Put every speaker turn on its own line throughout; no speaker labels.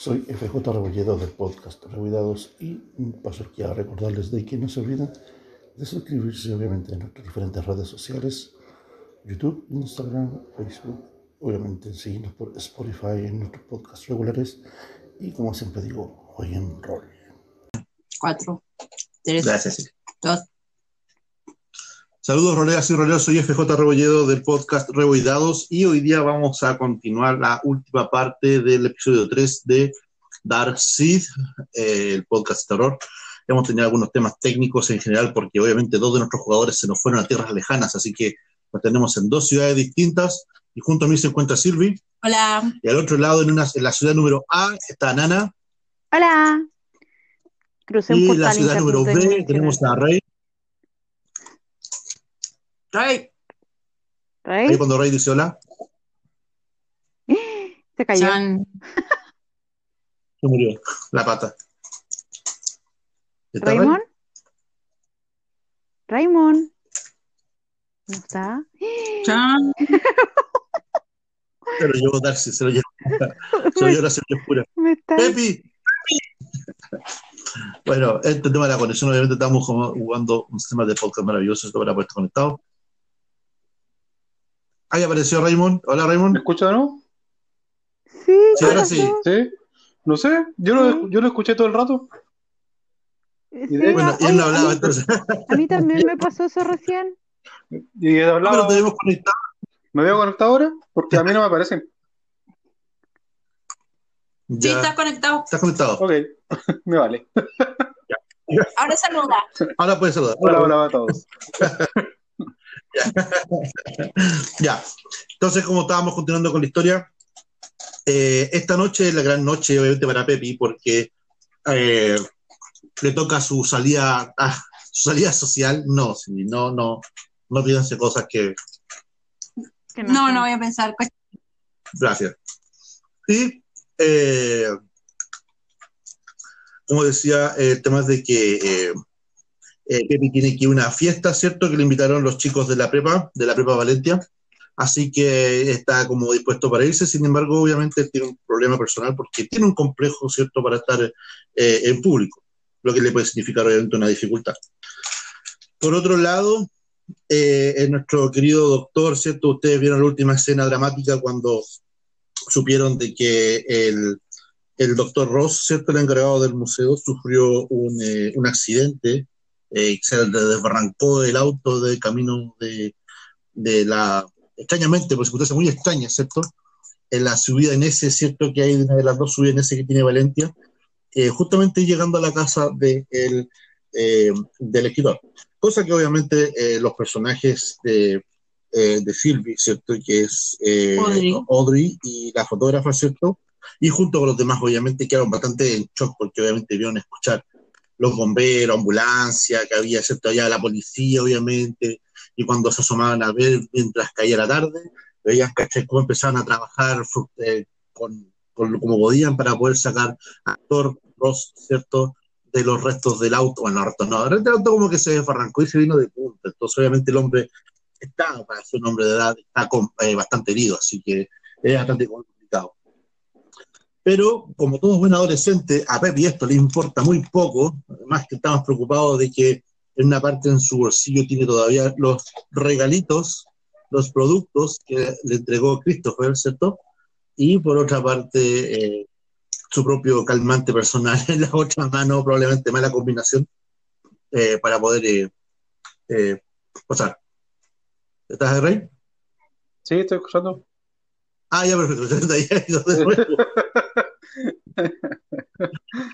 Soy FJ Rebolledo del podcast Rebuidados y paso aquí a recordarles de que no se olviden de suscribirse obviamente en nuestras diferentes redes sociales, YouTube, Instagram, Facebook, obviamente seguirnos por Spotify en nuestros podcasts regulares y como siempre digo, hoy en rol.
Cuatro, tres,
Gracias.
dos.
Saludos, roleas y roleos. Soy FJ Rebolledo del podcast Reboidados y hoy día vamos a continuar la última parte del episodio 3 de Dark Seed, eh, el podcast de terror. Hemos tenido algunos temas técnicos en general porque obviamente dos de nuestros jugadores se nos fueron a tierras lejanas, así que nos tenemos en dos ciudades distintas y junto a mí se encuentra Silvi
Hola.
y al otro lado, en, una, en la ciudad número A, está Nana
Hola. Crucé un
y la ciudad número B tenemos a Rey.
Rey.
Rey,
Ahí cuando Rey dice hola,
se cayó.
Chan.
se murió la pata.
Raymond. Raymond. ¿No está?
Chan.
Se lo llevó Darcy, se lo llevó, se lo llevó la señora oscura.
¿Me está?
¡Pepi! Bueno, este tema de la conexión, obviamente estamos como jugando un sistema de podcast maravilloso, esto para poder estar conectado. Ahí apareció Raymond. Hola
¿Me
Raymond.
escucha de nuevo?
Sí,
Sí, ahora sí.
¿Sí? No sé, yo lo, yo lo escuché todo el rato.
Sí,
Bueno, y él no hablaba
a, mí,
entonces.
a mí también me pasó eso recién.
Y
No,
hablaba,
pero tenemos conectado.
¿me veo conectado ahora? Porque a mí no me aparecen.
Sí, estás conectado.
Estás conectado.
Ok, me vale.
Ahora saluda.
Ahora puedes saludar.
Hola, hola a todos.
Ya. Entonces, como estábamos continuando con la historia, eh, esta noche es la gran noche, obviamente, para Pepi, porque eh, le toca su salida, ah, su salida social. No, sí, no, no, no piense cosas que.
Que
No, no voy a pensar.
Gracias. Y, eh, como decía, el tema es de que eh, Pepi tiene que ir a una fiesta, ¿cierto? Que le invitaron los chicos de la prepa, de la prepa Valencia. Así que está como dispuesto para irse, sin embargo, obviamente tiene un problema personal porque tiene un complejo, ¿cierto?, para estar eh, en público, lo que le puede significar obviamente una dificultad. Por otro lado, eh, en nuestro querido doctor, ¿cierto? Ustedes vieron la última escena dramática cuando supieron de que el, doctor Ross, ¿cierto? El encargado del museo, sufrió un, eh, un accidente, eh, se desbarrancó el auto de camino de, de la, extrañamente, por circunstancias muy extrañas, ¿cierto? En la subida en ese, ¿cierto? Que hay una de las dos subidas en ese que tiene Valencia, eh, justamente llegando a la casa de el, eh, del escritor. Cosa que obviamente eh, los personajes de, eh, de Sylvie, ¿cierto? Que es eh,
Audrey.
Audrey y la fotógrafa, ¿cierto? Y junto con los demás, obviamente, quedaron bastante en shock porque obviamente vieron escuchar los bomberos, ambulancia, que había, ¿cierto? Allá la policía, obviamente, y cuando se asomaban a ver mientras caía la tarde, veían, ¿cachai? Cómo empezaban a trabajar eh, con, con como podían para poder sacar a Thor Ross, ¿cierto? De los restos del auto, bueno, restos no, el auto como que se desbarrancó y se vino de punta, entonces obviamente el hombre está, para ser un hombre de edad, está con- eh, bastante herido, así que es bastante. Pero como todo buen adolescente, a Pepi esto le importa muy poco, además que está más preocupado de que en una parte en su bolsillo tiene todavía los regalitos, los productos que le entregó Christopher, ¿cierto? Y por otra parte, eh, su propio calmante personal en la otra mano, probablemente mala combinación, eh, para poder eh, eh, pasar. ¿Estás de rey?
Sí, estoy escuchando.
Ah, ya, perfecto.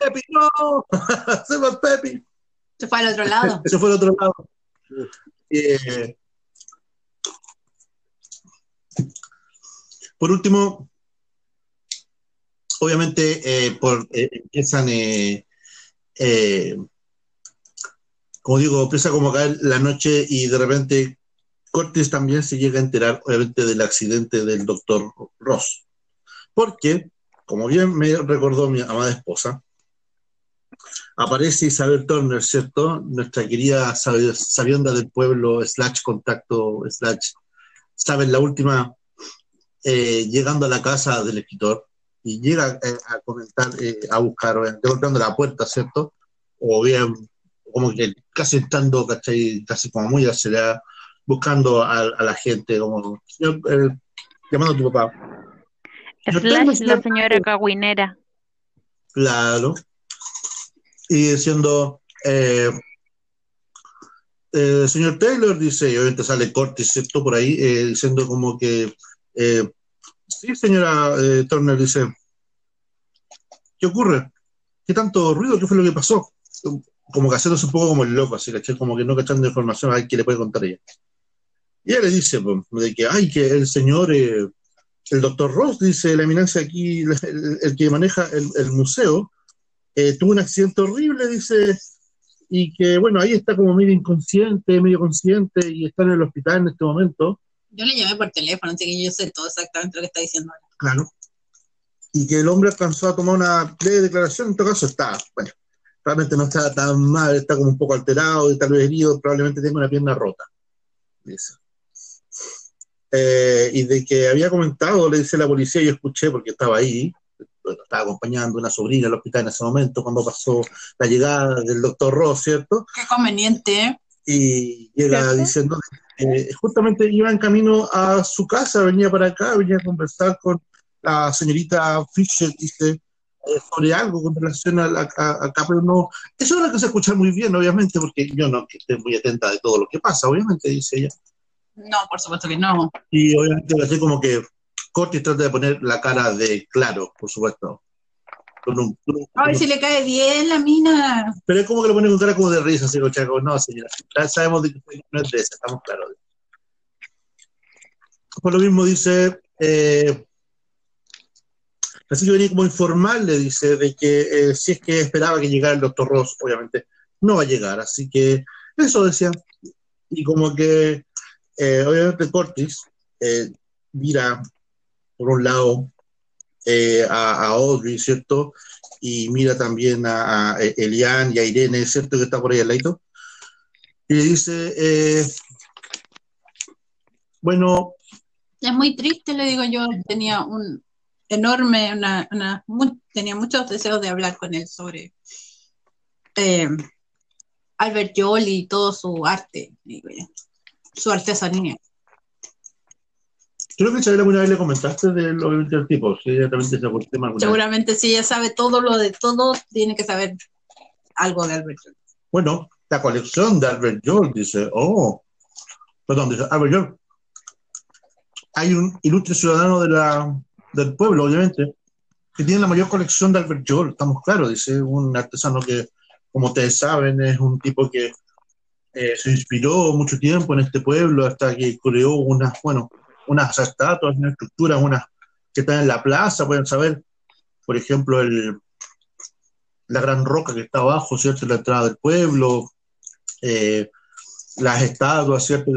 ¡Pepi, no! ¡Se va Pepi!
Se fue al otro lado.
Eso fue el otro lado. Eh, por último, obviamente, eh, por, eh, empiezan, eh, como digo, empieza como a caer la noche y de repente Cortés también se llega a enterar, obviamente, del accidente del doctor Ross. Porque, como bien me recordó mi amada esposa, aparece Isabel Turner, ¿cierto? Nuestra querida sabi- sabionda del pueblo, slash contacto, slash, saben, la última, eh, llegando a la casa del escritor y llega eh, a comentar, eh, a buscar, golpeando la puerta, ¿cierto? O bien, como que casi estando, ¿cachai? Casi como muy acelerada, buscando a, a la gente, como, llamando a tu papá.
Slash, la
señor-
señora cagüinera.
Claro. Y diciendo, eh, eh, señor Taylor, dice, y obviamente sale Cortis, ¿cierto? Por ahí, eh, diciendo como que, sí, señora Turner, dice, ¿qué ocurre? ¿Qué tanto ruido? ¿Qué fue lo que pasó? Como que haciéndose un poco como el loco, así, ¿cachai? Como que no cachando información a ver qué le puede contar ella. Y ella le dice, pues, de que, ay, que el señor, el doctor Ross, dice la eminencia aquí, el, que maneja el, el museo, eh, tuvo un accidente horrible, dice, y que, bueno, ahí está como medio inconsciente, medio consciente, y está en el hospital en este momento.
Yo le llamé por teléfono, así que yo sé todo exactamente lo que está diciendo ahora.
Claro. Y que el hombre alcanzó a tomar una breve declaración, en todo caso está, bueno, realmente no está tan mal, está como un poco alterado y tal vez herido, probablemente tenga una pierna rota. Dice. Eh, y de que había comentado, le dice la policía, yo escuché porque estaba ahí, estaba acompañando a una sobrina al hospital en ese momento cuando pasó la llegada del doctor Ross, ¿cierto?
Qué conveniente,
y llega diciendo eh, justamente iba en camino a su casa, venía para acá, venía a conversar con la señorita Fisher, dice, eh, sobre algo con relación a, a- acá, pero no, eso es lo que se escucha muy bien, obviamente, porque yo no que esté muy atenta de todo lo que pasa, obviamente, dice ella.
No, por supuesto que no.
Y obviamente así como que Cortis trata de poner la cara de claro, por supuesto. Con un- con un-
A ver si le cae bien la mina.
Pero es como que lo pone con cara como de risa, así chaco, no, señora, ya sabemos de que no es de esa, estamos claros. Por lo mismo dice, eh, así que venía como informarle, dice, de que eh, si es que esperaba que llegara el doctor Ross, obviamente no va a llegar, así que eso decía. Y como que, eh, obviamente Cortis eh, mira, por un lado, eh, a, a Audrey, ¿cierto? y mira también a, a Elian y a Irene, ¿cierto? Que está por ahí al lado. Y le dice, bueno,
Es muy triste, le digo yo. Tenía un enorme, una, una- tenía muchos deseos de hablar con él sobre Albert Jolie y todo su arte, digo yo, su artesanía.
creo que Isabel alguna vez le comentaste del, obviamente, del tipo, si ella también el tema alguna vez.
Seguramente si ella sabe todo lo de todo, tiene que saber algo de Albert Jolie.
Bueno, la colección de Albert Joel, dice, oh, perdón, dice Albert Joel. Hay un ilustre ciudadano de la, del pueblo, obviamente, que tiene la mayor colección de Albert Joel, estamos claros, dice, un artesano que, como ustedes saben, es un tipo que eh, se inspiró mucho tiempo en este pueblo hasta que creó unas, bueno, unas estatuas, unas estructuras, unas que están en la plaza, pueden saber, por ejemplo, el, la gran roca que está abajo, ¿cierto? La entrada del pueblo, eh, las estatuas, ¿cierto?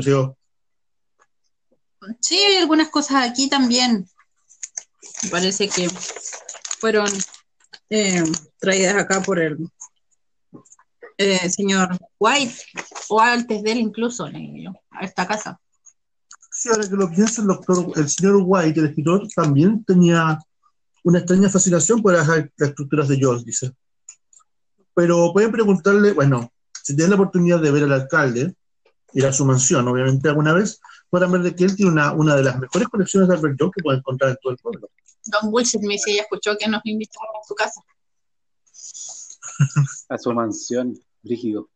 Sí, hay algunas cosas aquí también. Parece que fueron eh, traídas acá por el eh, señor White, o antes de él incluso, a esta casa.
Sí, ahora que lo pienso, el doctor, el señor White, el escritor, también tenía una extraña fascinación por las, las estructuras de George, dice. Pero pueden preguntarle, bueno, si tienen la oportunidad de ver al alcalde, ir a su mansión, obviamente alguna vez, podrán ver de que él tiene una, una de las mejores colecciones de Albert Jones que pueden encontrar en todo el pueblo.
Don Wilson me dice, ella escuchó que nos invitaron a su casa.
A su mansión, rígido.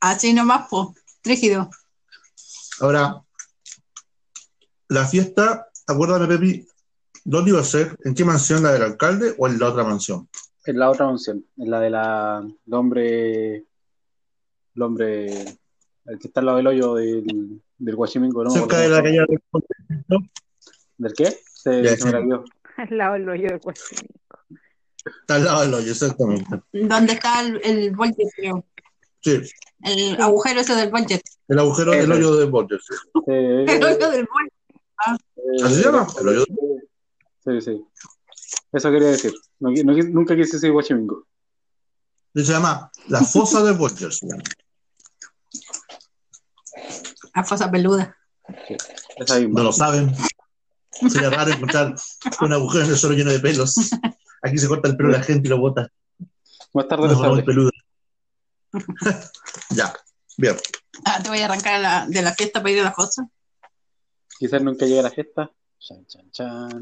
Así nomás, po, rígido.
Ahora, la fiesta, acuérdame, Pepi, ¿dónde iba a ser? ¿En qué mansión? ¿La del alcalde o en la otra mansión?
En la otra mansión, en la de la el hombre, el hombre, el que está al lado del hoyo del, del Guachimingo, ¿no?
Cerca de la calle del
¿Del qué? Se,
Ya,
se me la dio.
Al lado del hoyo del Guachimí.
Está al lado del hoyo, exactamente.
¿Dónde está el, el budget, creo?
Sí,
El agujero ese del budget.
el agujero del hoyo de Borges. sí.
Eh,
El hoyo del budget.
eh,
¿Así se llama? El hoyo
Sí, sí. Eso quería decir. No no nunca quise decir Guachimingo.
Se llama La Fosa de Borges.
La fosa peluda.
No lo saben. Sería raro encontrar un agujero en el suelo lleno de pelos. Aquí se corta el pelo de la gente y lo bota.
Más tarde
muy
sabré.
peluda. ya, bien.
Ah, te voy a arrancar la- de la fiesta para ir a la fosa.
Quizás nunca llegue a la fiesta. Chan, chan, chan.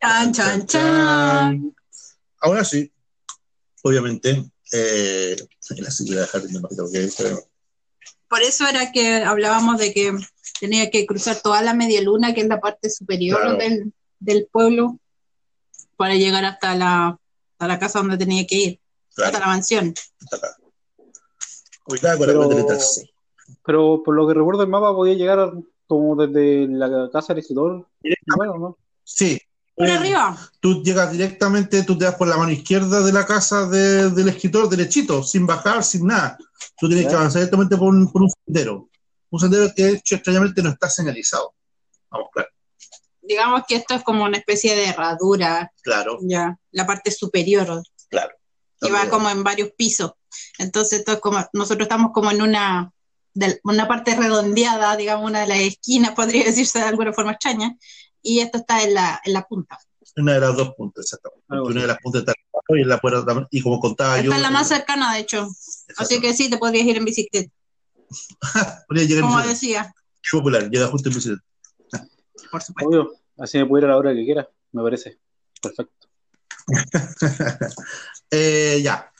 Chan, chan, chan.
Ahora sí, obviamente, eh, la sí, voy a dejar de no que pero
Por eso era que hablábamos de que tenía que cruzar toda la media luna, que es la parte superior
Claro.
del, del pueblo, para llegar hasta la, hasta la casa donde tenía que ir, hasta la mansión.
Ubicada
Pero-. Pero por lo que recuerdo el mapa podía llegar como desde la casa del escritor. Bueno, ¿no?
Sí.
Por
Eh,
arriba.
Tú llegas directamente, tú te das por la mano izquierda de la casa de- del escritor derechito, sin bajar, sin nada. Tú tienes
Ya.
que avanzar directamente por un, por un sendero. Un sendero que, de hecho, extrañamente no está señalizado. Vamos, claro.
Digamos que esto es como una especie de herradura,
Claro,
ya, la parte superior,
claro.
y va como en varios pisos. Entonces, esto es como, nosotros estamos como en una, de, una parte redondeada, digamos, una de las esquinas, podría decirse de alguna forma extraña, y esto está en la, en la punta.
Una de las dos puntas, exactamente. Una de las puntas está abajo y en la puerta también. Y como contaba yo.
Esta es la más cercana, de hecho. Así que sí, te podrías ir en bicicleta.
Podría llegar en
Como
bicicleta.
decía,
popular, llega justo en bicicleta.
Por supuesto.
Obvio. Así me puedo ir a la hora que quiera. Me parece. Perfecto.
Eh, ya.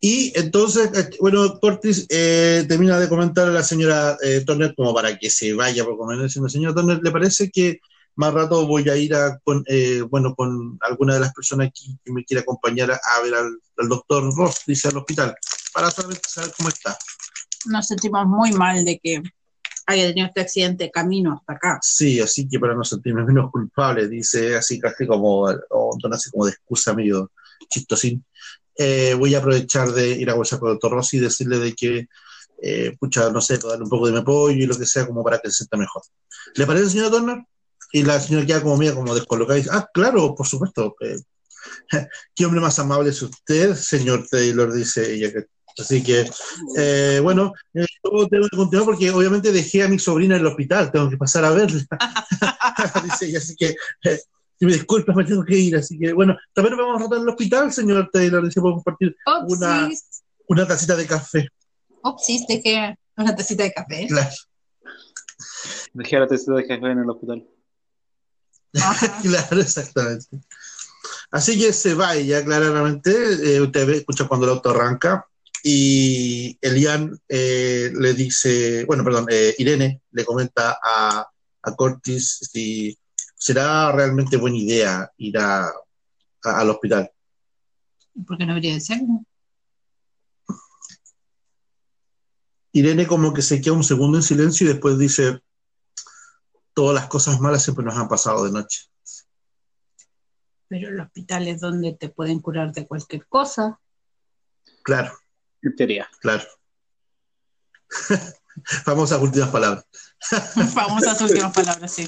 Y entonces, eh, bueno, Cortis eh, termina de comentar a la señora eh, Turner como para que se vaya por comer, señora Turner, ¿le parece que más rato voy a ir a, con, eh, bueno, con alguna de las personas aquí que me quiera acompañar a, a ver al, al doctor Ross, dice, al hospital, para saber cómo está?
Nos sentimos muy mal de que haya tenido este accidente de camino hasta acá.
Sí, así que para no sentirme menos culpable, dice así casi como, o así como de excusa medio chistosín. Eh, voy a aprovechar de ir a conversar con el doctor Rossi y decirle de que, eh, pucha, no sé, darle un poco de mi apoyo y lo que sea como para que se sienta mejor. ¿Le parece, señora Turner? Y la señora queda como media como descolocada y dice, ah, claro, por supuesto. eh, ¿Qué hombre más amable es usted, señor Taylor? Dice ella. Así que, eh, bueno, eh, yo tengo que continuar porque obviamente dejé a mi sobrina en el hospital, tengo que pasar a verla. Dice ella, así que, eh, si me disculpas, me tengo que ir. Así que, bueno, también nos vamos a tratar en el hospital, señor Taylor. Dice, podemos compartir Una- una tacita de café.
upsis, de que una tacita de café.
Claro,
Dejé a la tercera de jefe en el hospital.
Claro, exactamente. Así que se va ella, claramente. eh, usted ve, escucha cuando el auto arranca. Y Elian eh, le dice, bueno, perdón, eh, Irene le comenta a, a Cortis si será realmente buena idea ir a, a- al hospital.
¿Por qué no debería de ser? no?
Irene como que se queda un segundo en silencio y después dice, todas las cosas malas siempre nos han pasado de noche.
Pero el hospital es donde te pueden curar de cualquier cosa.
Claro,
En teoría.
claro. Famosas últimas palabras.
Famosas últimas palabras, sí.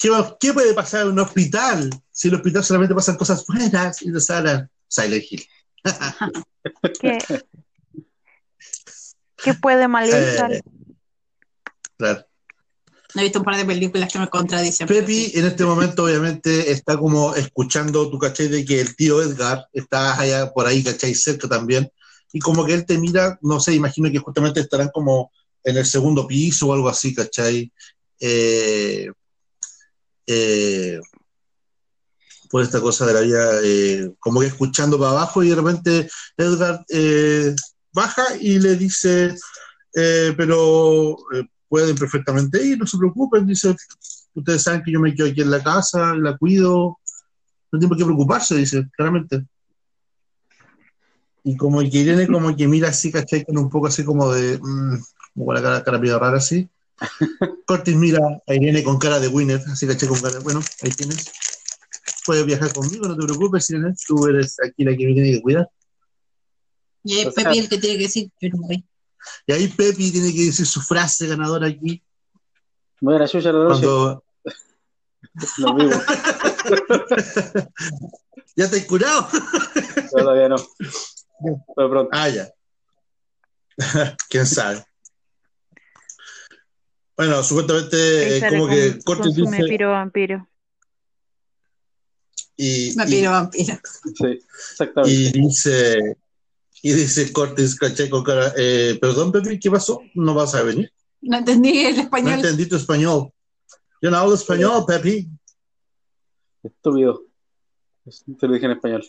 ¿Qué, qué puede pasar en un hospital? Si en el hospital solamente pasan cosas buenas y no salen. Silent Hill.
¿Qué, qué puede mal ir?
Eh, claro.
He visto un par de películas que me contradicen.
Pepi
sí.
en este momento obviamente está como escuchando, tu cachai, de que el tío Edgar está allá por ahí, cachai, cerca también. Y como que él te mira, no sé, imagino que justamente estarán como en el segundo piso o algo así, cachai. Eh, eh, por esta cosa de la vida, eh, como que escuchando para abajo y de repente Edgar baja y le dice, pero pueden perfectamente ir, no se preocupen, dice, ustedes saben que yo me quedo aquí en la casa, la cuido, no tiene por qué preocuparse, dice, claramente. Y como que Irene como que mira así, ¿cachai? Con un poco así como de, mm, como con la cara, cara rara así. Cortis mira a Irene con cara de winner, así ¿cachai? Con cara de, bueno, ahí tienes. Puedes viajar conmigo, no te preocupes, Irene, tú eres aquí la que me tiene que cuidar.
Y es Pepi el que tiene que decir, yo no voy.
Y ahí Pepi tiene que decir su frase ganadora aquí,
Voy a la suya la noche.
cuando
Lo mismo.
ya te has curado.
Todavía no. Pero pronto.
Ah, ya. ¿Quién sabe? Bueno, supuestamente eh, como que
consume
dice
piro vampiro.
y,
Vampiro, vampiro.
Sí, exactamente.
y dice y dice Cortis, cara, eh, perdón, Pepe, ¿qué pasó? ¿No vas a venir?
No entendí el
No
español.
entendí tu español. Yo no hablo español, Pepe.
Estúpido. Te lo dije en español.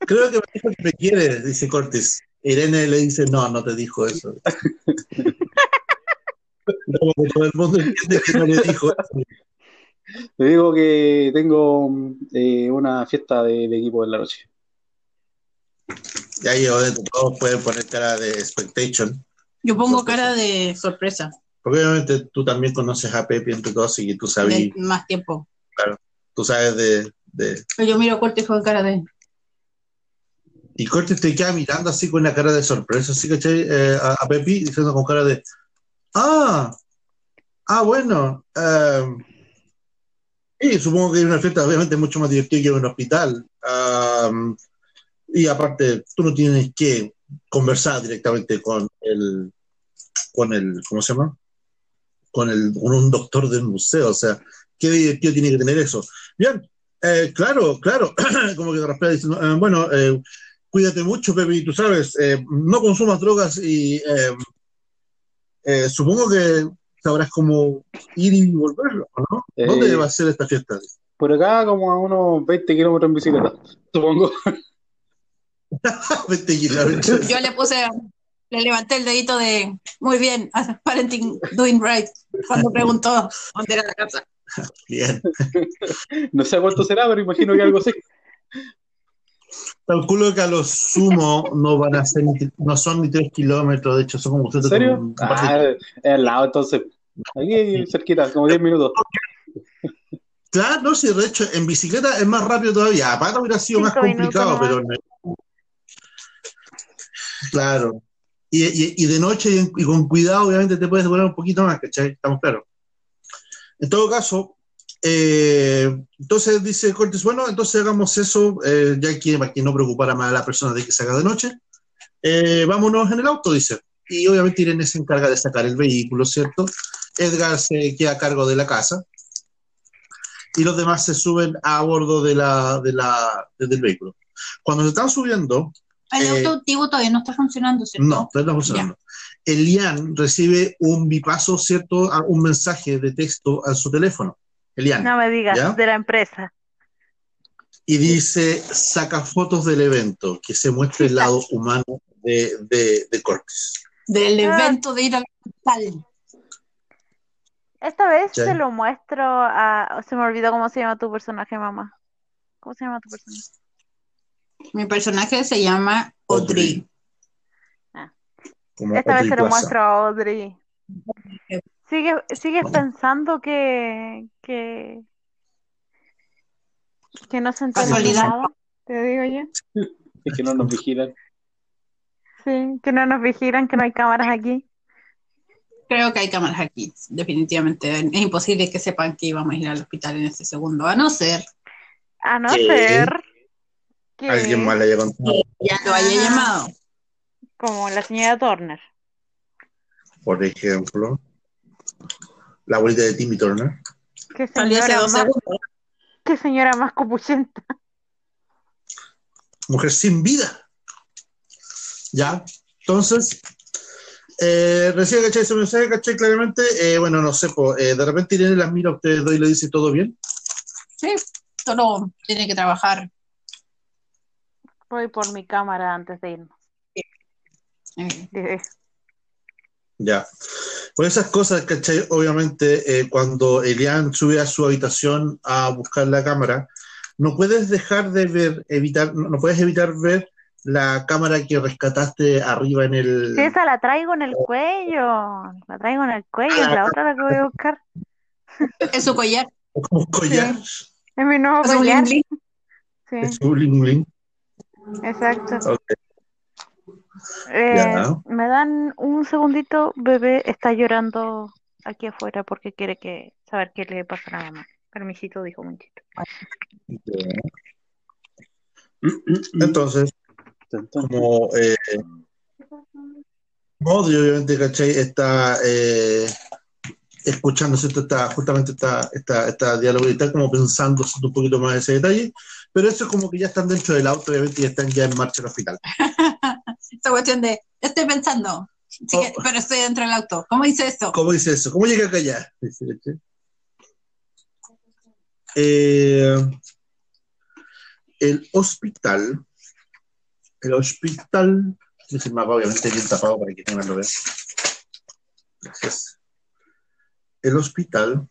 Creo que me dijo que me quiere, dice Cortis. Irene le dice, no, no te dijo eso. Todo el mundo entiende que no le dijo eso.
Te digo que tengo eh, una fiesta de, de equipo en la noche.
Ya llegó dentro, todos pueden poner cara de expectation.
Yo pongo cara de sorpresa.
Porque obviamente tú también conoces a Pepe entre todos y tú sabes,
de más tiempo.
tú sabes de, de...
Yo miro a Cortés con cara de.
Y Cortis te queda mirando así con una cara de sorpresa, así, ¿cachai? Eh, a, a Pepe diciendo con cara de, ah, ah, bueno. eh, y supongo que una fiesta obviamente mucho más divertida que en un hospital. Y aparte, tú no tienes que conversar directamente con el, con el, ¿cómo se llama? Con, el, con un doctor del museo. O sea, ¿qué divertido tiene que tener eso? Bien, eh, claro, claro. Como que raspea diciendo, eh, bueno, eh, cuídate mucho, Pepe, tú sabes, no consumas drogas y supongo que sabrás cómo ir y volver, ¿o ¿no?
Eh,
¿Dónde va a ser esta fiesta?
Por acá, como a unos 20 kilómetros en bicicleta, supongo.
20 kilómetros.
Yo le puse, le levanté el dedito de muy bien, parenting doing right, cuando preguntó dónde era la casa.
Bien.
No sé cuánto será, pero imagino que algo así.
Calculo que a lo sumo no van a ser, ni- no son ni 3 kilómetros, de hecho son como
¿En
ustedes.
serio? Ah, es al lado, entonces. Aquí cerquita, como 10 minutos.
Claro, no, sí, de hecho, en bicicleta es más rápido todavía. Aparte hubiera sido más
Cinco
complicado, pero. Claro. Y, y- y de noche y, y con cuidado, obviamente, te puedes demorar un poquito más, ¿cachai? Estamos claros. En todo caso, eh, entonces dice Cortés, bueno, entonces hagamos eso, eh, ya que para que no preocupara más a la persona de que se haga de noche. Eh, vámonos en el auto, dice. Y obviamente Irene se encarga de sacar el vehículo, ¿cierto? Edgar se queda a cargo de la casa y los demás se suben a bordo de la, de la, del vehículo. Cuando se están subiendo,
El
Eh,
auto antiguo todavía no está funcionando, ¿cierto?
no, no está funcionando. Elian recibe un bipaso, ¿cierto? A- Un mensaje de texto a su teléfono.
No me digas,
¿Ya?
de la empresa.
Y dice, saca fotos del evento, que se muestre el lado humano de, de, de Cortés.
Del
Ah.
evento de ir al hospital.
Esta vez
Sí.
se lo muestro a... Se me olvidó cómo se llama tu personaje, mamá. ¿Cómo se llama tu personaje?
Mi personaje se llama Audrey.
Como
Esta vez se lo
Plaza.
muestro a Audrey. ¿Sigues, sigues pensando que, que, que no se entiende
Casualidad.
nada? Te digo yo.
Es que no nos vigilan.
Sí, que no nos vigilan, que no hay cámaras aquí.
Creo que hay cámaras aquí, definitivamente. Es imposible que sepan que íbamos a ir al hospital en este segundo, a no ser
A no
¿Qué?
ser que,
Alguien haya contado,
ya lo haya
Ah.
llamado.
como la señora Turner.
por ejemplo, la abuelita de Timmy Turner.
Qué señora más, qué señora más copuchenta.
Mujer sin vida. ¿Ya? Entonces, eh, recién caché ese mensaje, caché claramente. eh, bueno, no sé, po, eh, de repente Irene las mira a ustedes dos y le dice todo bien.
Sí, solo tiene que trabajar.
Voy por mi cámara antes de irnos.
Eh,
Dije,
Ya. Por esas cosas, ¿cachai? Obviamente, eh, cuando Elian sube a su habitación a buscar la cámara, no puedes dejar de ver, evitar, no puedes evitar ver la cámara que rescataste arriba en el.
Sí, esa la traigo en el cuello. La traigo en el cuello, es la otra la que voy a buscar.
Es su collar.
como collar.
Es mi nuevo
Es un
collar.
bling
Sí,
Es un bling bling.
exacto.
Ok.
Eh,
Ya.
me dan un segundito, bebé está llorando aquí afuera porque quiere que saber qué le pasa a la mamá. Permisito, dijo Monchito.
Entonces, como, eh, Modri, obviamente, ¿cachai? Está eh, escuchando, ¿cierto? Está, justamente está, está, está diálogo y está como pensando un poquito más ese detalle, pero eso es como que ya están dentro del auto, obviamente, y están ya en marcha al hospital.
Esta cuestión de, estoy pensando, que-
Oh.
pero estoy dentro del auto. ¿Cómo dice esto?
¿Cómo dice eso? ¿Cómo llega acá ¿cachai? Eh, el hospital, el hospital, dice el mapa obviamente bien tapado para que tengan lo vean. Gracias. El hospital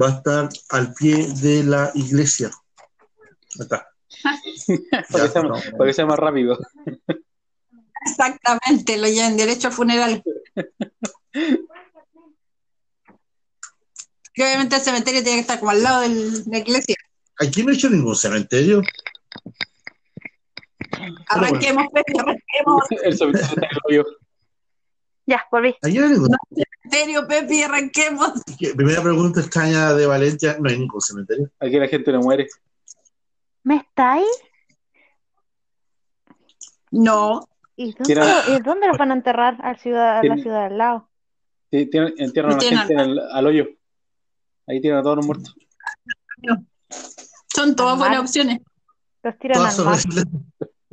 va a estar al pie de la iglesia. Está.
Para que, sea, más- para que sea más rápido.
Exactamente, lo llevan derecho al funeral. Que obviamente el cementerio tiene que estar como al lado de la iglesia.
Aquí no he hecho ningún cementerio.
Arranquemos, Pepe, arranquemos.
El cementerio.
Ya, volví.
Aquí no hay ningún
Cementerio, Pepe, arranquemos.
Primera pregunta extraña de Valencia, no hay ningún cementerio.
Aquí la gente no muere.
¿Me estáis?
No,
¿Y dónde,
Tira-
¿y dónde los van a enterrar? Al ciudad, a la ciudad al lado.
Sí, tienen- Entierran a la gente al hoyo. Ahí tienen a todos los muertos.
son todas buenas opciones.
Los tiran
Todas
al mar.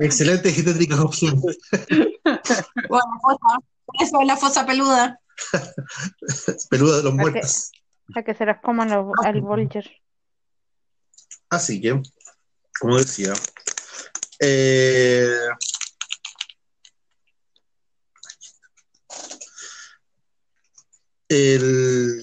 y tétricas opciones.
Bueno, fosa, eso es la fosa peluda.
Peluda de los muertos.
A que se las coman los, al Vulture.
Así que, como decía, eh, el-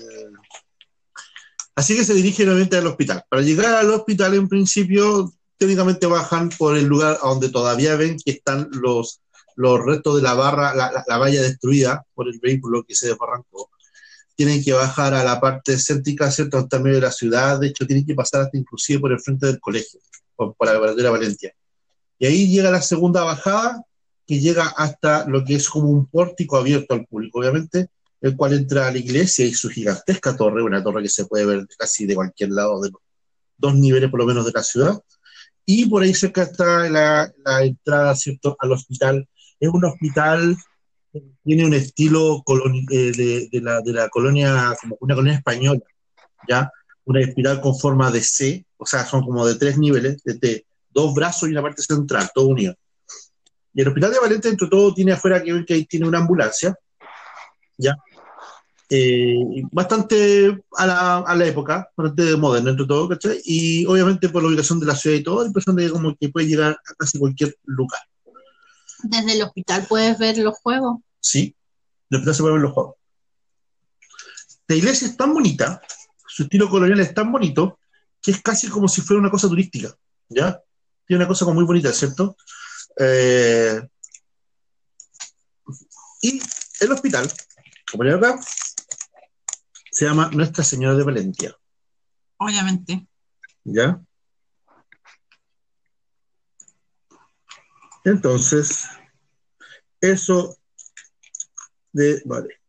así que se dirige nuevamente al hospital. Para llegar al hospital, en principio, técnicamente bajan por el lugar donde todavía ven que están los, los restos de la barra, la, la- la valla destruida por el vehículo que se desbarrancó. Tienen que bajar a la parte céntrica, ¿cierto? Hasta medio de la ciudad. De hecho, tienen que pasar hasta inclusive por el frente del colegio, por, por la verdadera Valencia. Y ahí llega la segunda bajada, que llega hasta lo que es como un pórtico abierto al público, obviamente, el cual entra a la iglesia y su gigantesca torre, una torre que se puede ver casi de cualquier lado de dos niveles por lo menos de la ciudad. Y por ahí cerca está la, la entrada, ¿cierto?, al hospital. Es un hospital que tiene un estilo eh, de, de la, de la colonia, como una colonia española, ¿ya? Una espiral con forma de C, o sea, son como de tres niveles, de T, dos brazos y una parte central, todo unido. Y el hospital de Valente, entre todo, tiene afuera que ver que tiene una ambulancia, ¿ya? Eh, bastante a la, a la época, bastante moderna entre todo, ¿cachai? Y obviamente por la ubicación de la ciudad y todo, la impresión de que como que puede llegar a casi cualquier lugar,
Desde el hospital puedes ver los juegos.
¿sí? El hospital se puede ver los juegos. La iglesia es tan bonita, su estilo colonial es tan bonito, que es casi como si fuera una cosa turística, ¿ya? Tiene una cosa como muy bonita, ¿cierto? Eh, y el hospital, como le acá, se llama Nuestra Señora de Valencia,
Obviamente.
¿ya? Entonces, eso de Valencia.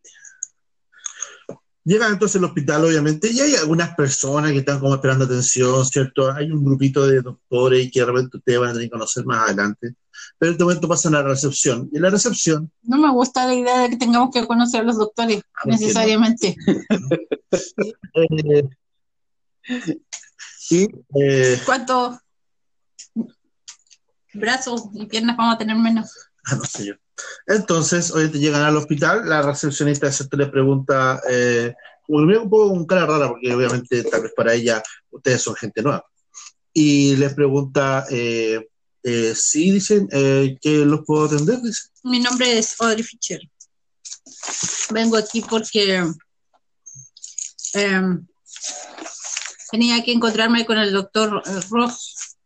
Llegan entonces al hospital, obviamente, y hay algunas personas que están como esperando atención, ¿cierto? Hay un grupito de doctores que de repente ustedes van a tener que conocer más adelante. Pero en este momento pasan a la recepción. Y en la recepción,
No me gusta la idea de que tengamos que conocer a los doctores
Ah,
necesariamente.
eh, y eh,
¿Cuántos brazos y piernas vamos a tener menos?
Ah, no sé yo. Entonces, obviamente llegan al hospital, la recepcionista le pregunta, eh, un poco con cara rara, porque obviamente tal vez para ella ustedes son gente nueva. Y le pregunta, eh, eh, sí, dicen, eh, que los puedo atender.
Mi nombre es Audrey Fischer. Vengo aquí porque em, tenía que encontrarme con el doctor Ross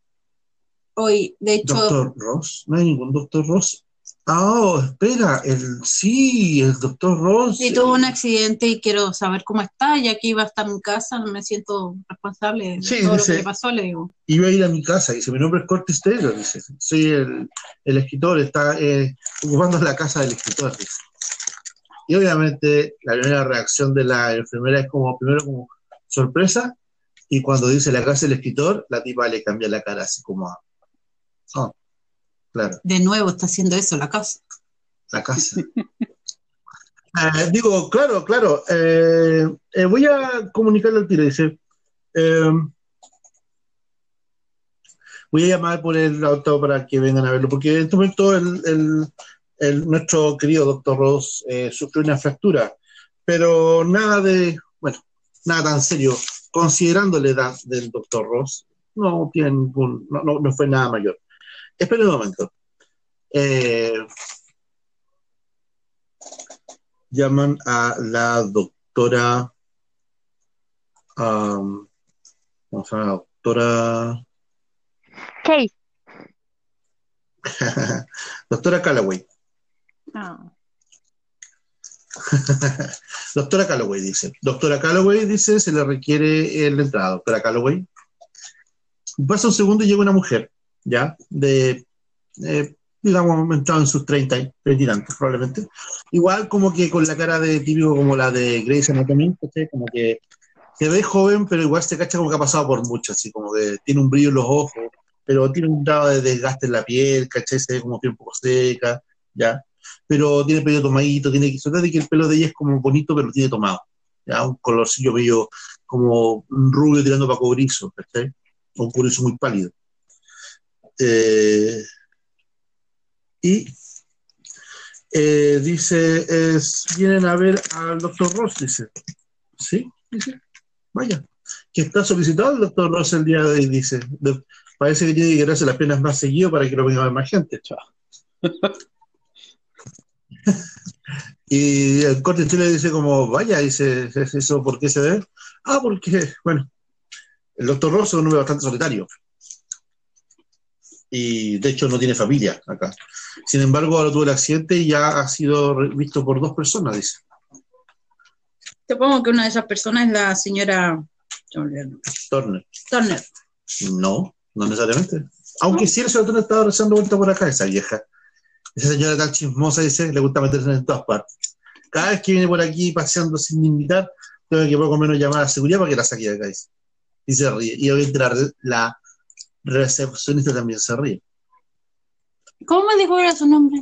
hoy. De hecho,
Doctor Ross, no hay ningún doctor Ross. Ah, oh, espera, el, sí, el doctor Ross.
sí, tuvo un accidente y quiero saber cómo está, ya que iba hasta mi casa, me siento responsable de
Sí,
todo lo que le pasó, le digo.
iba a ir a mi casa, dice, mi nombre es Cortis Taylor, dice, soy el, el escritor, está eh, ocupando la casa del escritor, dice. Y obviamente la primera reacción de la enfermera es como, primero como sorpresa, y cuando dice la casa del escritor, la tipa le cambia la cara así como a, ah, claro,
De nuevo está haciendo eso la casa.
la casa. Eh, digo, claro, claro. eh, eh, voy a comunicarle al tiro. Dice, eh, voy a llamar por el auto para que vengan a verlo, porque en este momento el, el- el- nuestro querido doctor Ross eh, sufrió una fractura, pero nada de, bueno, nada tan serio, considerando la edad del doctor Ross, no tiene ningún, no, no, no fue nada mayor. Espera un momento. Eh, llaman a la doctora, um, ¿cómo se llama? Doctora,
Kate.
doctora Callaway.
No.
Doctora Calloway dice. Doctora Calloway dice, se le requiere el entrada. Doctora Calloway. Pasa un segundo y llega una mujer, ¿ya? De, eh, digamos, entrado en sus 30, y- 30 y tantos, probablemente. Igual como que con la cara de típico como la de Grey's Anatomy, ¿cachai? Como que se ve joven, pero igual se cacha como que ha pasado por mucho, así como que tiene un brillo en los ojos, pero tiene un grado de desgaste en la piel, ¿cachai? Se ve como que un poco seca, ¿ya? pero tiene pelo tomadito, tiene que de que el pelo de ella es como bonito, pero tiene tomado. ¿ya? Un colorcillo medio como rubio tirando para cobrizo, ¿cachai? Un cobrizo muy pálido. Eh, y eh, dice, es, vienen a ver al doctor Ross, dice. Sí, dice, vaya. Que está solicitado el doctor Ross el día de hoy, dice. Parece que tiene que quedarse las penas más seguido para que lo venga a ver más gente. Y el corte Chile dice como, vaya, dice, ¿es eso por qué se debe? Ah, porque, bueno, el doctor Ross es un hombre bastante solitario. Y de hecho no tiene familia acá. Sin embargo, ahora tuvo el accidente y ya ha sido visto por dos personas, dice.
Supongo que una de esas personas es la señora.
Turner.
Turner.
No, no necesariamente. Aunque sí el señor Turner estaba rezando vuelta por acá, esa vieja. Esa señora tan chismosa, dice, le gusta meterse en todas partes. Cada vez que viene por aquí paseando sin invitar, tengo que poco menos llamar a seguridad para que la saque de acá. Dice. Y se ríe. Y obviamente la, la recepcionista también se ríe.
¿Cómo me dijo era su nombre?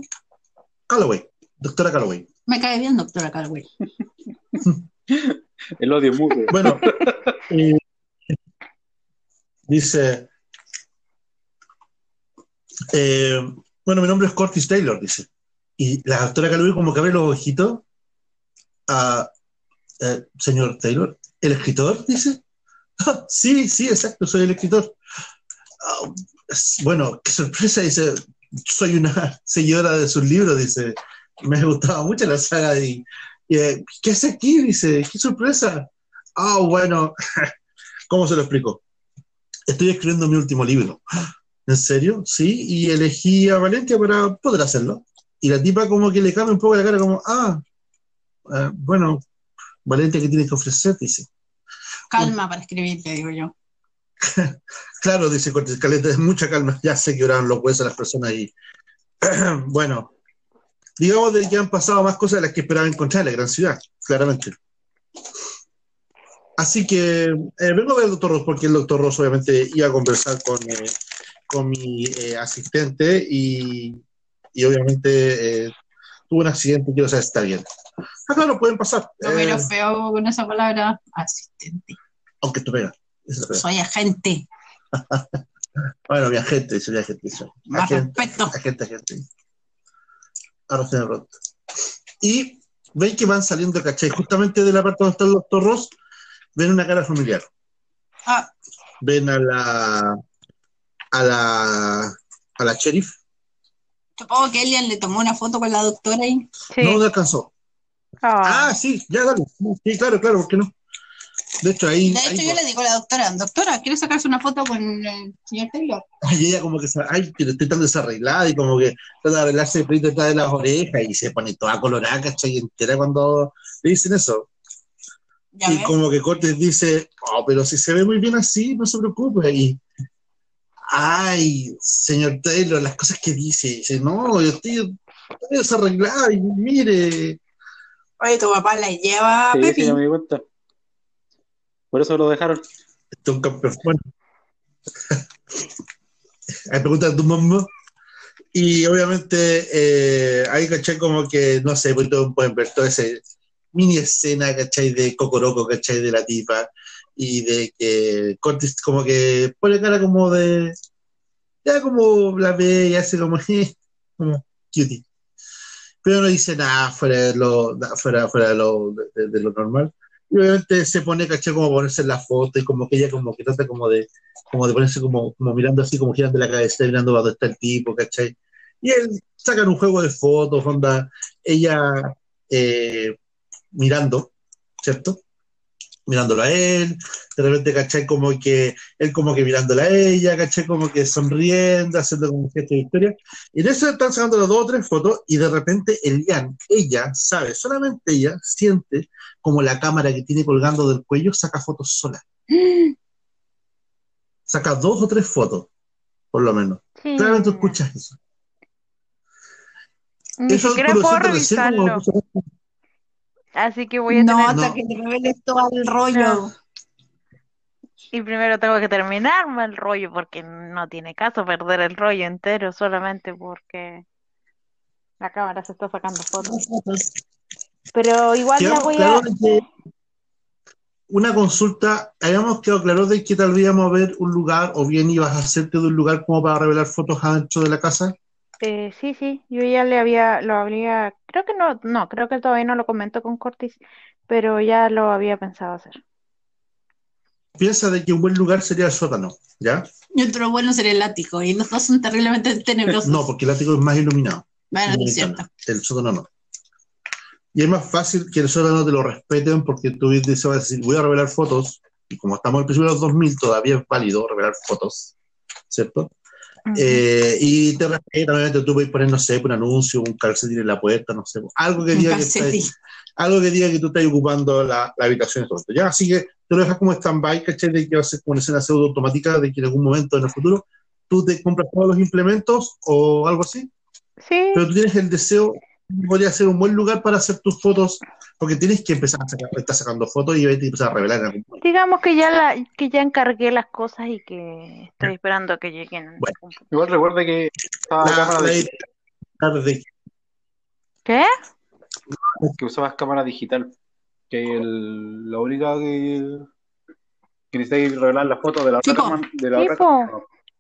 Calloway, doctora Calloway.
Me cae bien, doctora Calway.
El odio es mutuo.
Bueno, eh, dice, eh, bueno, mi nombre es Curtis Taylor, dice. Y la doctora Calloway como que abre los ojitos a, eh, señor Taylor, ¿el escritor? Dice. "Ah, sí, sí, exacto, soy el escritor. "Ah, bueno, qué sorpresa, dice. Soy una seguidora de sus libros, dice. Me gustaba mucho la saga y, eh, ¿qué hace aquí? Dice, qué sorpresa. Ah, bueno, ¿cómo se lo explico? Estoy escribiendo mi último libro. ¿En serio? Sí, y elegí a Valencia para poder hacerlo. Y la tipa como que le cambia un poco la cara como, ah, eh, bueno, Valencia, ¿qué tienes que ofrecer? Dice.
Calma para escribir, te digo yo.
Claro, dice Cortés Caleta, mucha calma. Ya sé que oraban los huesos las personas y bueno, digamos de que han pasado más cosas de las que esperaba encontrar en la gran ciudad, claramente. Así que eh, vengo a ver al doctor Ross porque el doctor Ross obviamente iba a conversar con, eh, con mi eh, asistente y, y obviamente tuvo un accidente, quiero saber si está bien. Ah, claro, pueden pasar.
No, pero
eh,
feo con esa palabra. Asistente.
aunque tú pegas.
Soy agente.
Bueno, mi agente, dice mi agente. dice.
Más
Agente.
respeto.
agente, agente. Ahora se me pronto. Y ven que van saliendo, ¿cachai? Justamente de la parte donde está el doctor Ross, ven una cara familiar.
Ah,
Ven a la a la a la sheriff.
supongo que Elian le tomó una foto con la doctora ahí.
Sí.
No, no alcanzó.
Ah,
Ah, sí, ya dale. Sí, claro, claro, ¿por qué no? De hecho, ahí,
De
ahí-
hecho, yo le digo a la doctora, doctora, ¿quiere sacarse una foto con el señor Taylor?
y ella como que se, ay, que estoy tan desarreglada y como que trata de arreglarse el pelito detrás de las orejas y se pone toda colorada, ¿cachai? Entera cuando le dicen eso.
Ya
y
ves.
como que Cortés dice, oh, pero si se ve muy bien así, no se preocupe. Y, ay, señor Taylor, las cosas que dice, dice, no, yo estoy, estoy desarreglada y mire,
Oye, tu papá la lleva a
Sí,
Pepi.
sí, me cuenta. Por eso lo dejaron.
este es un campeón. Bueno. Hay preguntas de tu mamá. Y obviamente eh, ahí, ¿cachai? Como que, no sé, pues pueden ver toda esa mini escena, ¿cachai? De Cocoroco, ¿cachai? De la tipa y de que Cortis como que pone cara como de, ya como la ve y hace como, como cutie. Pero no dice nada fuera de lo, fuera, fuera de lo, de, de lo normal. Y obviamente se pone, caché, como ponerse en la foto y como que ella como que trata como de, como de ponerse como, como mirando así, como girando la cabeza, mirando a dónde está el tipo, ¿cachai? Y él sacan un juego de fotos, onda, ella eh, mirando, ¿cierto? Mirándolo a él, de repente, ¿cachai? Como que él como que mirándola a ella, ¿cachai? Como que sonriendo, haciendo como un gesto de victoria. Y en eso están sacando las dos o tres fotos y de repente Elian, ella sabe, solamente ella siente como la cámara que tiene colgando del cuello saca fotos sola. Saca dos o tres fotos, por lo menos.
Sí.
Claramente tú escuchas eso.
Ni
Eso
siquiera puedo
recién
revisarlo. Así que voy a
No,
tener.
hasta
No.
que te reveles todo el rollo.
Y primero tengo que terminarme el rollo porque no tiene caso perder el rollo entero solamente porque la cámara se está sacando fotos. Pero igual la
Quedamos
voy a.
una consulta, habíamos quedado claros de que tal vez íbamos a ver un lugar o bien ibas a hacerte de un lugar como para revelar fotos adentro de la casa.
Eh, sí, sí, yo ya le había, lo habría, creo que no, no, creo que todavía no lo comento con Cortis, pero ya lo había pensado hacer.
Piensa de que un buen lugar sería el sótano, ¿ya?
Y otro bueno sería el ático. Y los dos son terriblemente tenebrosos.
No, porque el ático es más iluminado.
bueno, es cierto.
El sótano no. Y es más fácil que el sótano te lo respeten porque tú dices, vas a decir, voy a revelar fotos, y como estamos al principio de los 2000, todavía es válido revelar fotos, ¿cierto? Eh, y te respetan, obviamente tú puedes poner, no sé, un anuncio, un calcetín en la puerta, no sé, algo que diga que, algo que diga que tú estás ocupando la, la habitación. y todo esto. Ya, así que te lo dejas como stand-by, ¿cachai? De que va a ser como una escena pseudo automática de que en algún momento en el futuro tú te compras todos los implementos o algo así,
Sí,
pero tú tienes el deseo, podría ser un buen lugar para hacer tus fotos, porque tienes que empezar a sacar, estás sacando fotos y empezar a revelar en algún momento.
digamos que ya la, que ya encargué las cosas y que estoy esperando que lleguen.
Bueno.
Igual recuerda que estaba la
La,
cámara de-
idea de
¿Qué?
que usabas cámara digital. Que el- la única que, que necesitáis revelar las fotos de la otra
Sí,
cámara. De la
Sí,
otra.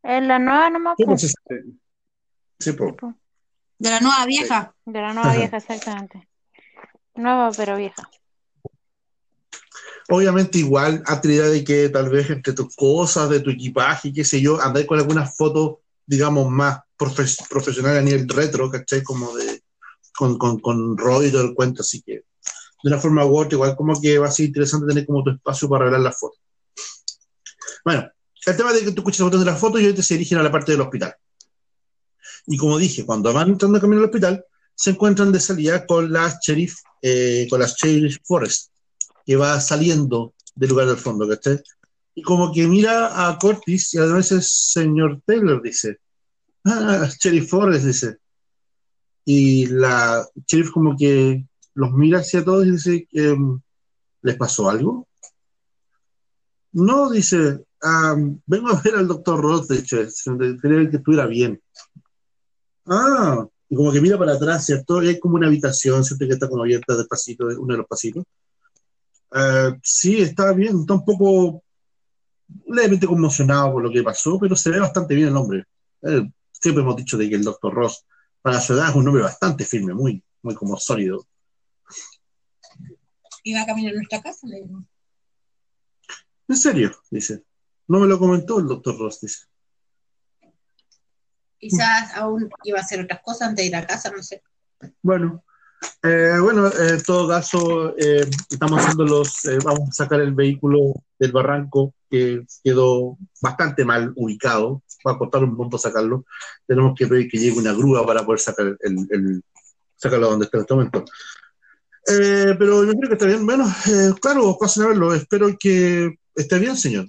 En la nueva nomás,
Sí, sí, sí.
Sí, po.
De la nueva vieja.
De la nueva vieja, exactamente. Nueva pero vieja.
Obviamente igual a idea de que tal vez entre tus cosas, de tu equipaje, qué sé yo, andáis con algunas fotos, digamos, más profe- profesionales a nivel retro, ¿cachai? Como de, con, con, con rollo y todo el cuento, así que de una forma u otra, igual como que va a ser interesante tener como tu espacio para revelar las fotos. Bueno, el tema de que tú escuchas el botón de las fotos y ahorita se dirigen a la parte del hospital. Y como dije, cuando van entrando camino al hospital, se encuentran de salida con las sheriff, eh, con las sheriff Forest que va saliendo del lugar del fondo, ¿cachai? Y como que mira a Cortis y a veces señor Taylor dice, ah, Sheriff Forrest dice. Y la sheriff como que los mira hacia todos y dice, em, ¿les pasó algo? No, dice, "Ah, vengo a ver al doctor Roth, de hecho, quería que estuviera bien. Ah, y como que mira para atrás, ¿cierto? Y hay como una habitación, ¿cierto? Que está como abierta despacito, uno de los pasitos. Eh, sí, está bien, está un poco levemente conmocionado por lo que pasó, pero se ve bastante bien el hombre. Eh, siempre hemos dicho de que el doctor Ross, para su edad, es un hombre bastante firme, muy, muy como sólido.
Iba a caminar a nuestra casa, le digo.
En serio, dice. No me lo comentó el doctor Ross, dice.
Quizás aún iba a hacer otras cosas antes de ir a casa, no sé.
Bueno, eh, bueno, en todo caso, eh, estamos haciendo los, eh, vamos a sacar el vehículo del barranco que quedó bastante mal ubicado. Va a costar un punto sacarlo. Tenemos que pedir que llegue una grúa para poder sacar el, el- sacarlo donde está en este momento. Pero yo creo que está bien. Bueno, claro, pasen a verlo. Espero que esté bien, señor.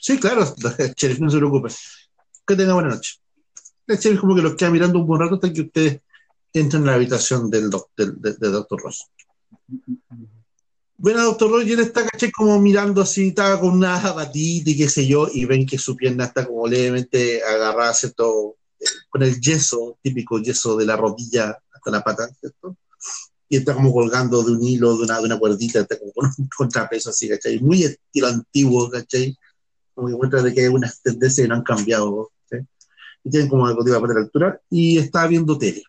Sí, claro, no se preocupe. Que tenga buena noche. El sheriff como que los queda mirando un buen rato hasta que ustedes entran en la habitación del, doc- del, del- del doctor Ross. Ven a doctor Ross y él está, caché, como mirando así, está con una batita y qué sé yo, y ven que su pierna está como levemente agarrada, ¿cierto? Con el yeso, típico yeso de la rodilla hasta la pata, ¿cierto? Y está como colgando de un hilo, de una, de una cuerdita, está como con un contrapeso así, ¿cachai? Muy estilo antiguo, ¿cachai? Como que muestra de que hay unas tendencias que no han cambiado. Y tienen como cotiva para la altura, y está viendo tele.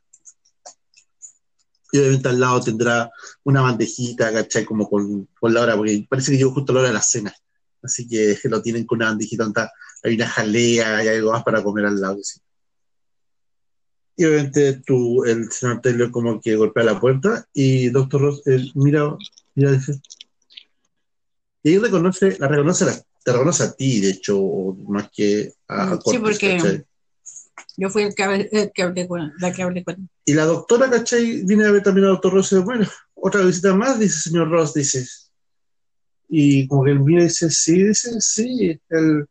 Y obviamente al lado tendrá una bandejita, ¿cachai? Como con, con la hora, porque parece que llegó justo a la hora de la cena. Así que lo tienen con una bandejita hay una jalea, hay algo más para comer al lado. Y obviamente tú, el señor Taylor como que golpea la puerta y Doctor Ross, mira, mira, dice. Y ahí reconoce, la reconoce, la- te reconoce a ti, de hecho, más que a, a
Sí, porque-
¿cachai?
Yo fui el que, hablé- el que hablé con, la que hablé con.
Y la doctora, ¿cachai? Viene a ver también al doctor Ross y dice, bueno, otra visita más, dice señor Ross, dice. Y como que él y dice, sí, dice, sí, el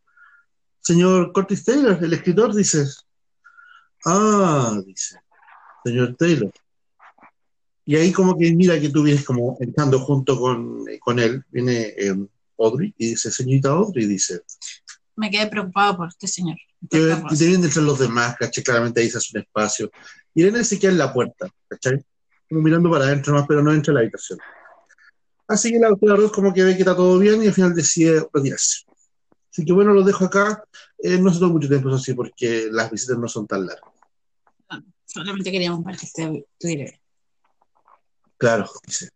señor Curtis Taylor, el escritor, dice. Ah, dice, señor Taylor. Y ahí como que mira que tú vienes como entrando junto con, con él, viene eh, Audrey y dice, señorita Audrey, dice,
Me quedé preocupado por este señor.
te vienen entre los demás, ¿cachai? Claramente ahí se hace un espacio. Y Elena se queda en la puerta, ¿cachai? Como mirando para adentro más, pero no entra a la habitación. Así que la doctora Ross como que ve que está todo bien y al final decide retirarse. Así que bueno, lo dejo acá. Eh, no se toma mucho tiempo, eso sí, porque las visitas no son tan largas.
Solamente queríamos ver que esté- estuviera.
Claro, dice.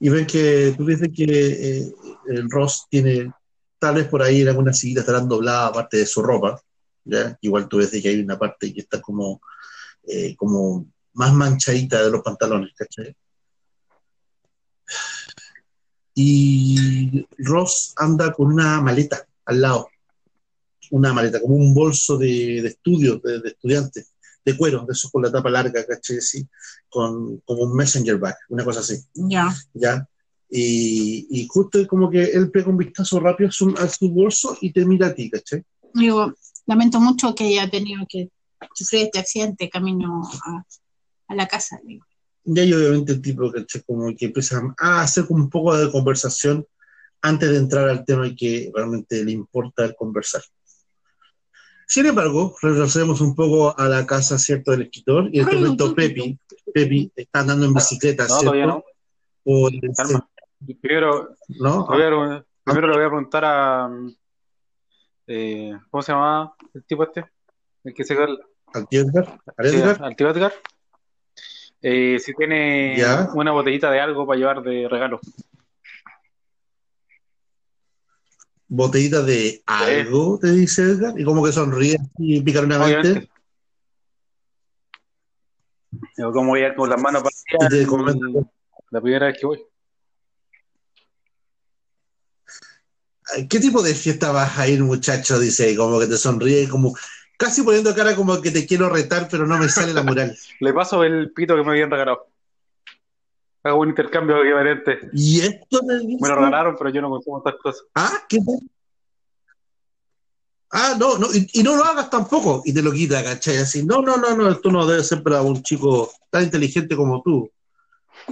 Y ven que tú dices que eh, el Ross tiene, tal vez por ahí en alguna silla estarán dobladas parte de su ropa, ¿ya? Igual tú ves que hay una parte que está como, eh, como más manchadita de los pantalones, ¿cachai? Y Ross anda con una maleta al lado, una maleta, como un bolso de, de estudio, de, de estudiante, de cuero, de esos con la tapa larga, ¿cachai? Sí, con, como un messenger bag, una cosa así.
Ya.
¿ya? Y, y justo como que él pega un vistazo rápido a su, a su bolso y te mira a ti, ¿cachai?
Digo, lamento mucho que haya tenido que sufrir este accidente camino a, a la casa. digo.
Y ahí obviamente el tipo, ¿cachai? Como que empieza a hacer como un poco de conversación antes de entrar al tema que realmente le importa el conversar. Sin embargo, retrocedemos un poco a la casa, ¿cierto?, del escritor, y en este momento Pepi, Pepi está andando en bicicleta,
No,
¿cierto?
todavía no.
Por el
Calma. Primero,
¿no?
le voy a- primero le voy a preguntar a. eh, ¿Cómo se llama el tipo este? El que se
Al Edgar, al
Sí,
Edgar.
al tío Edgar. Eh, si tiene
Ya.
una botellita de algo para llevar de regalo.
Botellita de algo, te dice Edgar, y como que sonríe y picaronamente.
Yo como voy a ir con las manos
comenta,
la primera vez que voy.
¿qué tipo de fiesta vas a ir, muchacho? Dice, como que te sonríe, como casi poniendo cara como que te quiero retar, pero no me sale la moral.
Le paso el pito que me habían regalado. Hago un intercambio equivalente.
Y esto te dice,
Me lo regalaron, pero yo no consumo estas cosas.
ah, ¿qué tal? Ah, no, no, y, y no lo hagas tampoco, y te lo quita, ¿cachai? Así, no, no, no, no, esto no debe ser para un chico tan inteligente como tú.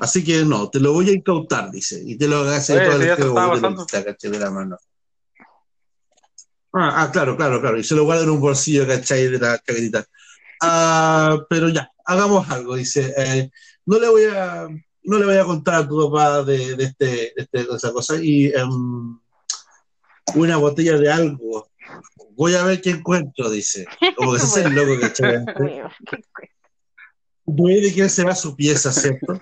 Así que no, te lo voy a incautar, dice, y te lo hace todo el juego, ¿cachai? De la mano. Ah, ah, claro, claro, claro, y se lo guarda en un bolsillo, ¿cachai? De la chaquetita. Ah, pero ya, hagamos algo, dice. eh, no le voy a, no le voy a contar a tu papá de, de este, de, este- de esa cosa y em, una botella de algo. Voy a ver qué encuentro, dice. Como que se hace el loco, ¿cachai? Ve de quién será su pieza, ¿cierto?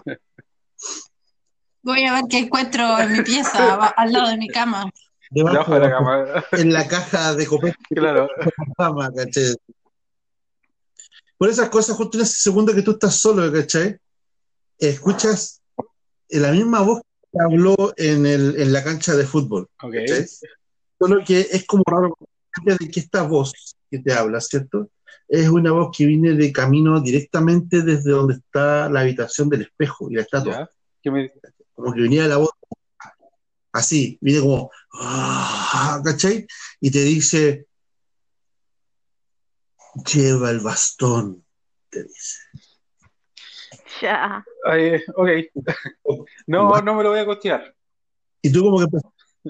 Voy a ver qué encuentro en mi pieza, va- al lado de mi cama.
Debajo de la cama.
en la caja de copete
Claro.
Por esas cosas, justo en ese segundo que tú estás solo, ¿cachai? Escuchas la misma voz que habló en, el, en la cancha de fútbol,
Ok.
¿cachai? Solo que es como raro de que esta voz que te habla, ¿cierto? Es una voz que viene de camino directamente desde donde está la habitación del espejo y la estatua.
Ya. ¿Qué me
Como que venía la voz así, viene como, ah, ¿cachai? Y te dice, lleva el bastón, te dice.
Ya.
Ay, ok. No, no me lo voy a cuestionar.
Y tú como que,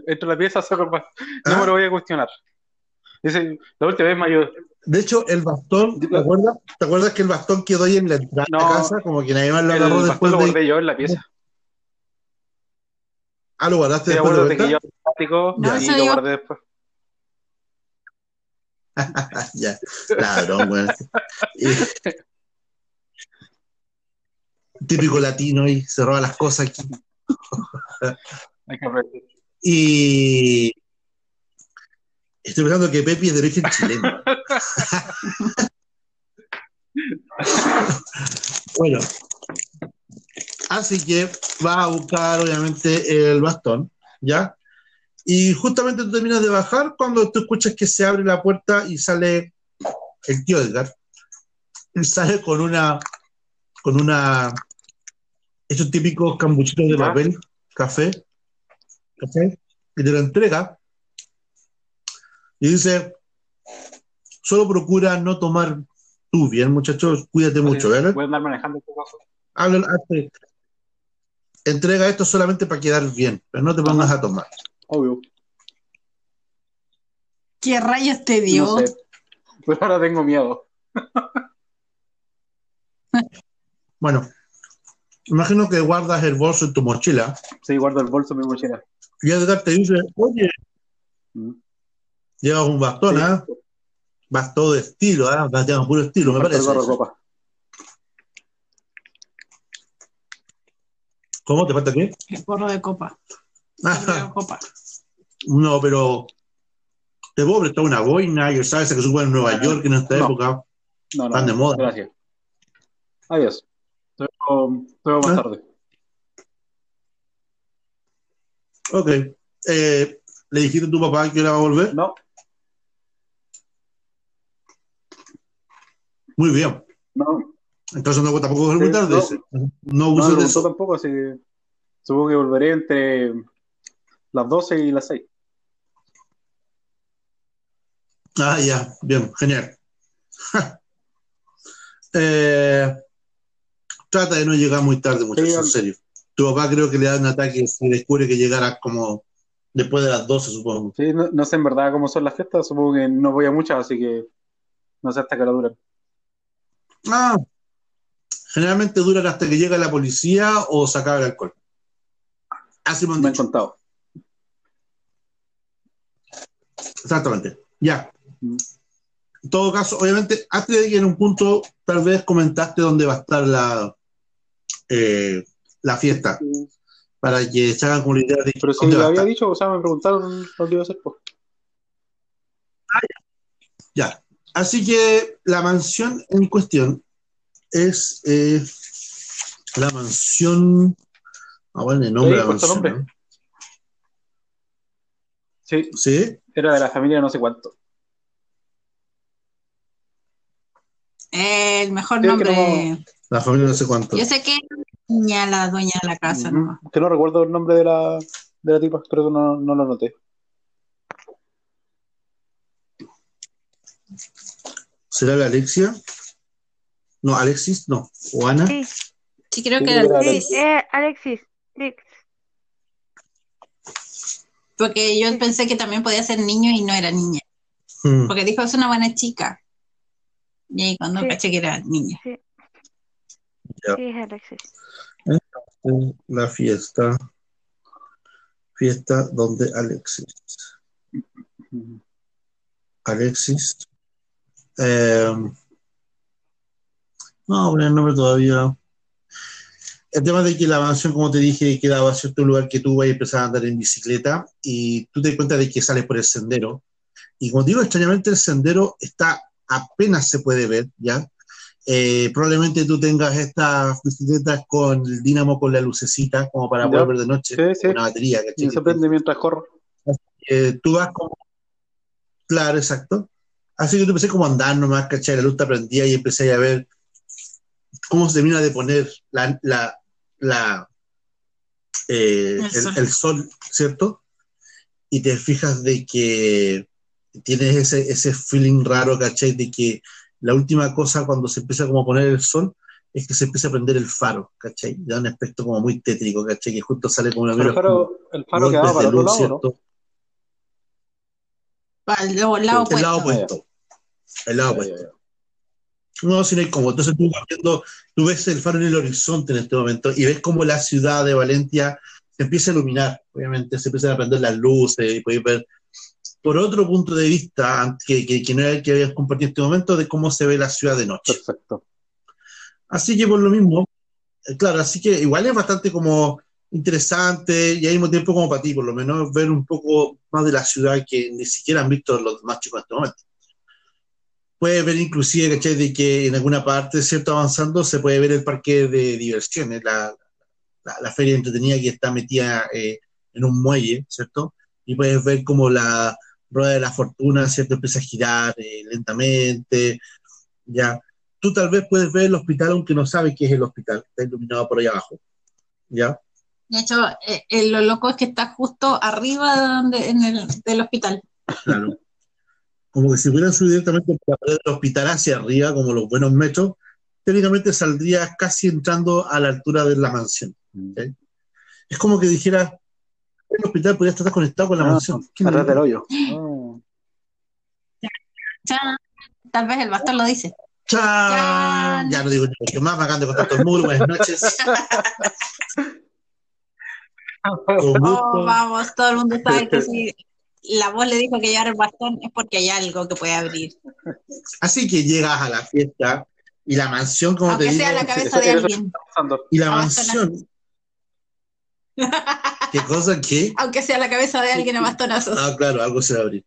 Entro a la pieza, saco el ba-
Ah.
No me lo voy a cuestionar. Dice, la última vez me ayudó.
De hecho, el bastón, ¿te acuerdas? ¿Te acuerdas que el bastón quedó ahí en la entrada de
No,
la casa? Como que nadie más lo
El
agarró
bastón
después
lo
de.
guardé yo en la pieza.
Ah, lo guardaste
Sí,
después de
acuérdate que yo plástico
No,
y lo
yo-
guardé después.
ya, ladrón, weón. Típico latino y se roba las cosas aquí. Y estoy pensando que Pepi es de origen chileno. bueno, así que va a buscar obviamente el bastón, ¿ya? Y justamente tú terminas de bajar cuando tú escuchas que se abre la puerta y sale el tío Edgar. Y sale con una, con una, estos típicos cambuchitos de
Ya.
papel, café, ¿cachai? Y te lo entrega. Y dice, solo procura no tomar tú, bien, muchachos, cuídate mucho, ¿verdad?
Voy a andar manejando este caso.
Habla- hazte- entrega esto solamente para quedar bien, pero no te pongas a tomar.
Obvio.
¿Qué rayos te dio?
No sé. Pero ahora tengo miedo.
Bueno, imagino que guardas el bolso en tu mochila
Sí, guardo el bolso en mi mochila.
y Edgar te dice, oye,
Mm.
llevas un bastón,
Sí.
¿ah? Vas todo de estilo, ¿ah? Vas llevas puro estilo, me
el
parece.
gorro de ropa.
¿Cómo? ¿Te falta qué?
El gorro de copa.
Ah,
Sombrero de copa.
no, pero te puedo prestar una boina, y sabes que se ocupa en Nueva
No,
York en esta
no.
época.
No, no.
Están de moda.
Gracias. Adiós. Te veo, te veo más
Ah.
tarde.
Ok. Eh, ¿Le dijiste a tu papá que va a volver?
No,
Muy bien.
no.
Entonces no tampoco es muy tarde.
no.
No
No
de
gustó
eso.
tampoco, así que supongo que volveré entre las 12 y las 6.
Ah, ya, bien, genial. Eh, trata de no llegar muy tarde, muchachos, en serio. Tu papá creo que le da un ataque si descubre que llegarás como después de las 12, supongo.
Sí, no, no sé en verdad cómo son las fiestas, supongo que no voy a muchas, así que no sé hasta qué hora duran.
Ah, generalmente duran hasta que llega la policía o se acaba el alcohol. Así me han
Me han contado.
Exactamente. Ya.
Mm.
En todo caso, obviamente, antes de que en un punto tal vez comentaste dónde va a estar la, eh, la fiesta, para que se hagan como la idea de
Pero si lo había dicho, o sea, me preguntaron dónde iba a ser. Pues.
Ya. Así que la mansión en cuestión es eh, la mansión. Ah, bueno, el nombre de
Sí,
la mansión.
nombre. Sí,
¿no? Sí.
era de la familia no sé cuánto.
El mejor
Sí, que
nombre.
La familia no sé cuánto.
Yo sé que es niña la dueña de la casa, ¿no?
Que no recuerdo el nombre de la, de la tipa, creo que no, no lo noté.
¿Será la Alexia? No, Alexis, no. ¿O Ana?
Sí,
Sí, creo
Sí,
que
era
sí,
Alexis.
eh, Alexis. sí.
Porque yo pensé que también podía ser niño y no era niña.
Hmm.
Porque dijo, es una buena chica. Y ahí cuando
Sí.
caché que era niña.
Ya.
Sí, Alexis.
La fiesta. Fiesta donde Alexis. Alexis. Eh, no, poner el nombre todavía. El tema de que la mansión, como te dije, quedaba a cierto lugar que tú vas a empezar a andar en bicicleta y tú te das cuenta de que sales por el sendero. Y como digo, extrañamente el sendero está apenas se puede ver, ¿ya? Eh, probablemente tú tengas estas bicicletas con el dínamo con la lucecita como para
Ya.
poder ver de noche,
Sí, sí.
una batería, ¿cachai?
Y se prende mientras corro.
Eh, tú vas como. Claro, exacto. Así que tú empecé como a andar nomás, ¿cachai? La luz te prendía y empecé a ver cómo se termina de poner la, la, la, eh,
El
el,
sol.
el sol, ¿cierto? Y te fijas de que tienes ese, ese feeling raro, ¿cachai? De que la última cosa cuando se empieza como a poner el sol es que se empieza a prender el faro, ¿cachai? Da un aspecto como muy tétrico, ¿cachai? Que justo sale como una
Pero el faro, el faro quedaba para
de
otro
luz,
lado, ¿no?
¿cierto?
Lado
el lado
opuesto.
opuesto. El lado
Ya, ya,
opuesto.
ya.
No, si no hay como. Entonces tú vas viendo, tú ves el faro en el horizonte en este momento y ves como la ciudad de Valencia se empieza a iluminar. Obviamente se empiezan a prender las luces y puedes ver por otro punto de vista que, que, que no era el que habías compartido en este momento de cómo se ve la ciudad de noche.
Perfecto.
Así que por lo mismo, eh, claro, así que igual es bastante como interesante y al mismo tiempo como para ti, por lo menos ver un poco más de la ciudad que ni siquiera han visto los demás chicos en este momento. Puedes ver inclusive, ¿cachai? De que en alguna parte, ¿cierto? Avanzando, se puede ver el parque de diversiones, la, la, la feria entretenida que está metida eh, en un muelle, ¿cierto? Y puedes ver como la rueda de la fortuna, ¿cierto? Empieza a girar eh, lentamente, ya tú tal vez puedes ver el hospital aunque no sabes qué es el hospital, está iluminado por ahí abajo. ¿Ya?
De hecho, eh, eh, lo loco es que está justo arriba de donde, en el, del hospital.
Claro. Como que si hubieran subido directamente por la pared del hospital hacia arriba, como los buenos metros, técnicamente saldrías casi entrando a la altura de la mansión.
Mm.
¿ok? Es como que dijera, el hospital podría estar conectado con la
Ah,
mansión. ¿Qué
Atrás del hoyo.
Chan. Tal vez el bastón lo dice.
¡Chan!
Chan.
Ya no digo que más, me acaban de contar todo el mundo. Buenas noches. Con
Oh, vamos, todo el mundo sabe que si la voz le dijo que llevar el bastón es porque hay algo que puede abrir.
Así que llegas a la fiesta y la mansión, como te digo,
sea la cabeza de alguien.
Y la mansión, ¿qué cosa que?
Aunque sea la cabeza de alguien a bastonazos.
Ah, claro, algo se va a abrir.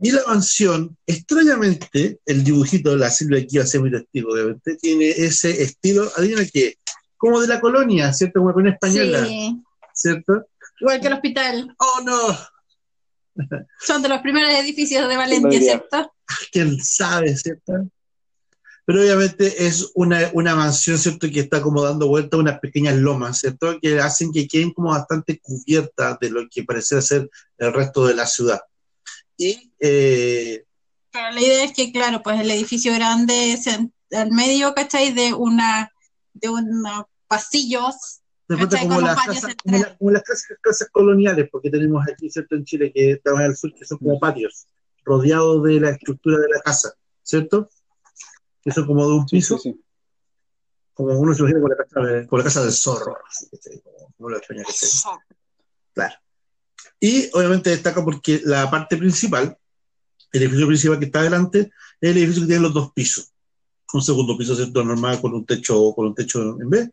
Y la mansión, extrañamente, el dibujito de la Silvia aquí va a ser muy testigo, obviamente, tiene ese estilo, adivina qué, como de la colonia, ¿cierto? Como la colonia española,
Sí.
¿cierto?
Igual que el hospital.
¡Oh, no!
Son de los primeros edificios de Valencia. ¿cierto?
quién sabe, ¿cierto? Pero obviamente es una, una mansión, ¿cierto? Que está como dando vuelta a unas pequeñas lomas, ¿cierto? Que hacen que queden como bastante cubiertas de lo que parece ser el resto de la ciudad. Y eh,
Pero la idea es que, claro, pues el edificio grande es en- al medio, ¿cachai? De una, de unos pasillos. ¿Cachai?
como las, casas, como, la- como las casas, casas coloniales, porque tenemos aquí, ¿cierto? En Chile, que estamos al sur, que son como patios, rodeados de la estructura de la casa, ¿cierto? Que son como de un
Sí,
piso.
sí, sí.
como uno se imagina con la casa, de- con la casa del zorro, así, ¿cachai? como, como lo extraña que sea. Claro. Y obviamente destaca porque la parte principal, el edificio principal que está adelante, es el edificio que tiene los dos pisos. Un segundo piso, ¿cierto? Normal, con un techo, con un techo en B.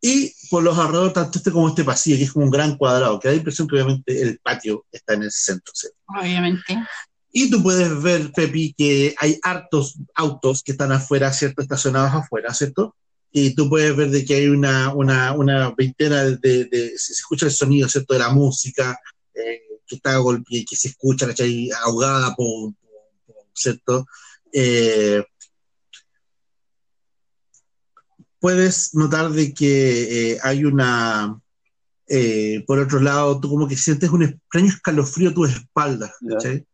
Y por los alrededores, tanto este como este pasillo, que es como un gran cuadrado, que da la impresión que obviamente el patio está en el centro, ¿cierto?
Obviamente.
Y tú puedes ver, Pepi, que hay hartos autos que están afuera, ¿cierto? Estacionados afuera, ¿cierto? Y tú puedes ver de que hay una, una, una veintena de, de- de- se escucha el sonido, ¿cierto? De la música, eh, que está golpe, que se escucha, ¿cachai? Ahogada, pum, ¿cierto? Eh, puedes notar de que eh, hay una, eh, por otro lado, tú como que sientes un extraño escalofrío a tu espalda. ¿cachai?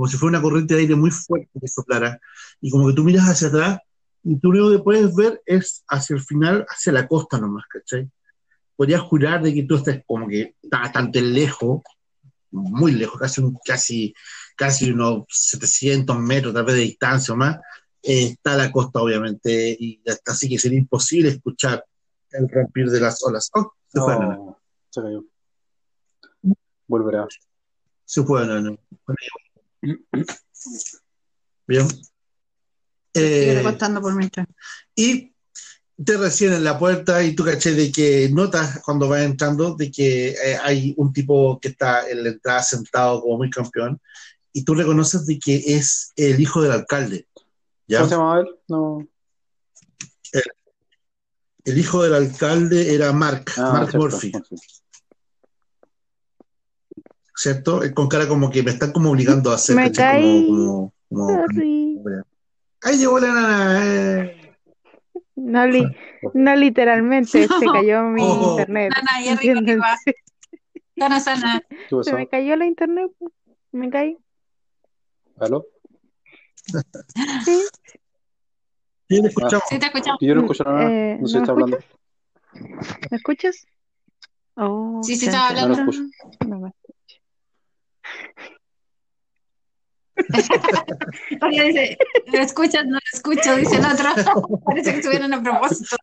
Como si fuera una corriente de aire muy fuerte que soplara. Y como que tú miras hacia atrás y tú lo único que puedes ver es hacia el final, hacia la costa nomás, ¿cachai? Podrías jurar de que tú estás como que bastante lejos, muy lejos, casi, un- casi, casi unos 700 metros tal vez de distancia o más, eh, está la costa obviamente, y hasta así que sería imposible escuchar el rompir de las olas. Oh, se fue.
No, se cayó. Volverá.
Se fue, nana. Bien.
Sigue
Eh,
contando por mientras.
y te reciben en la puerta y tú caché de que notas cuando vas entrando de que eh, hay un tipo que está en la entrada sentado como muy campeón y tú reconoces de que es el hijo del alcalde. ¿ya?
¿Cómo se llamaba él? No.
El hijo del alcalde era Mark,
Ah,
Mark
cierto.
Murphy, ¿cierto? Eh, Con cara como que me están como obligando a hacer
Me caí.
como, como, como-. Ahí llegó la nana. eh.
No, li- no literalmente, se cayó mi
Oh.
internet.
Sana, y arriba que va. Sana, sana.
¿Qué
Se me cayó la internet. Me caí.
¿Aló?
Sí.
Sí, te escuchamos.
Sí, te escuchamos.
Yo no escucho nada.
Eh,
No sé si
¿no
está hablando.
¿Me escuchas? Oh,
Sí, sí, estaba
hablando.
No me escucho.
María dice, ¿lo escuchas? No lo escucho, dice el otro. Parece que estuvieran a propósito.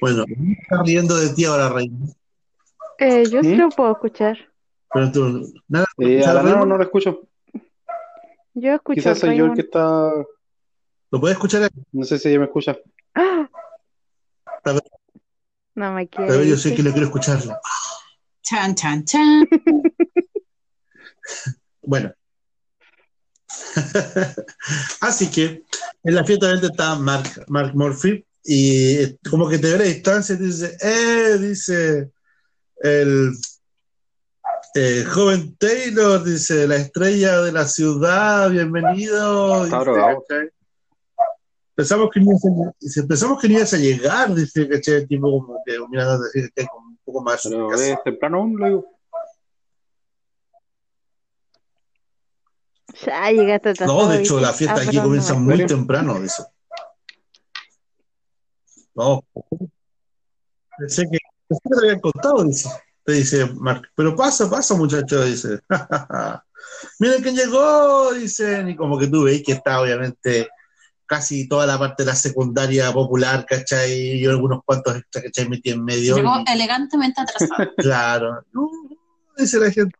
Bueno, está riendo de ti ahora, Reina.
Eh, yo sí lo puedo escuchar.
Pero tú, nada,
Eh, a la nano no lo escucho.
Yo escucho
Quizás soy yo el que está.
¿Lo puedes escuchar?
No sé si ella me escucha.
¡Ah!
A ver.
No me
A
quiere.
ver, yo sé que lo quiero escucharla.
Chan, chan, chan.
Bueno. Así que en la fiesta obviamente está Mark, Mark Murphy y eh, como que te ve a la distancia y dice, eh, dice el eh, joven Taylor, dice la estrella de la ciudad, bienvenido. Pensamos que, no ibas a, dice, pensamos que no ibas a llegar, dice. El tipo como que mirando así, como poco más
Pero temprano aún, lo digo.
Ya llegaste.
No, de hecho, la fiesta
Ah,
aquí comienza
no
muy temprano, dice. No, pensé que, pensé que te habían contado, dice. Te dice Mark, pero pasa, pasa, muchacho, dice. Miren quién llegó, dicen, y como que tú veis que está obviamente casi toda la parte de la secundaria popular, ¿cachai? Y algunos cuantos extra, ¿cachai? Metí en medio.
Llegó
y-
elegantemente atrasado.
Claro. No, dice la gente.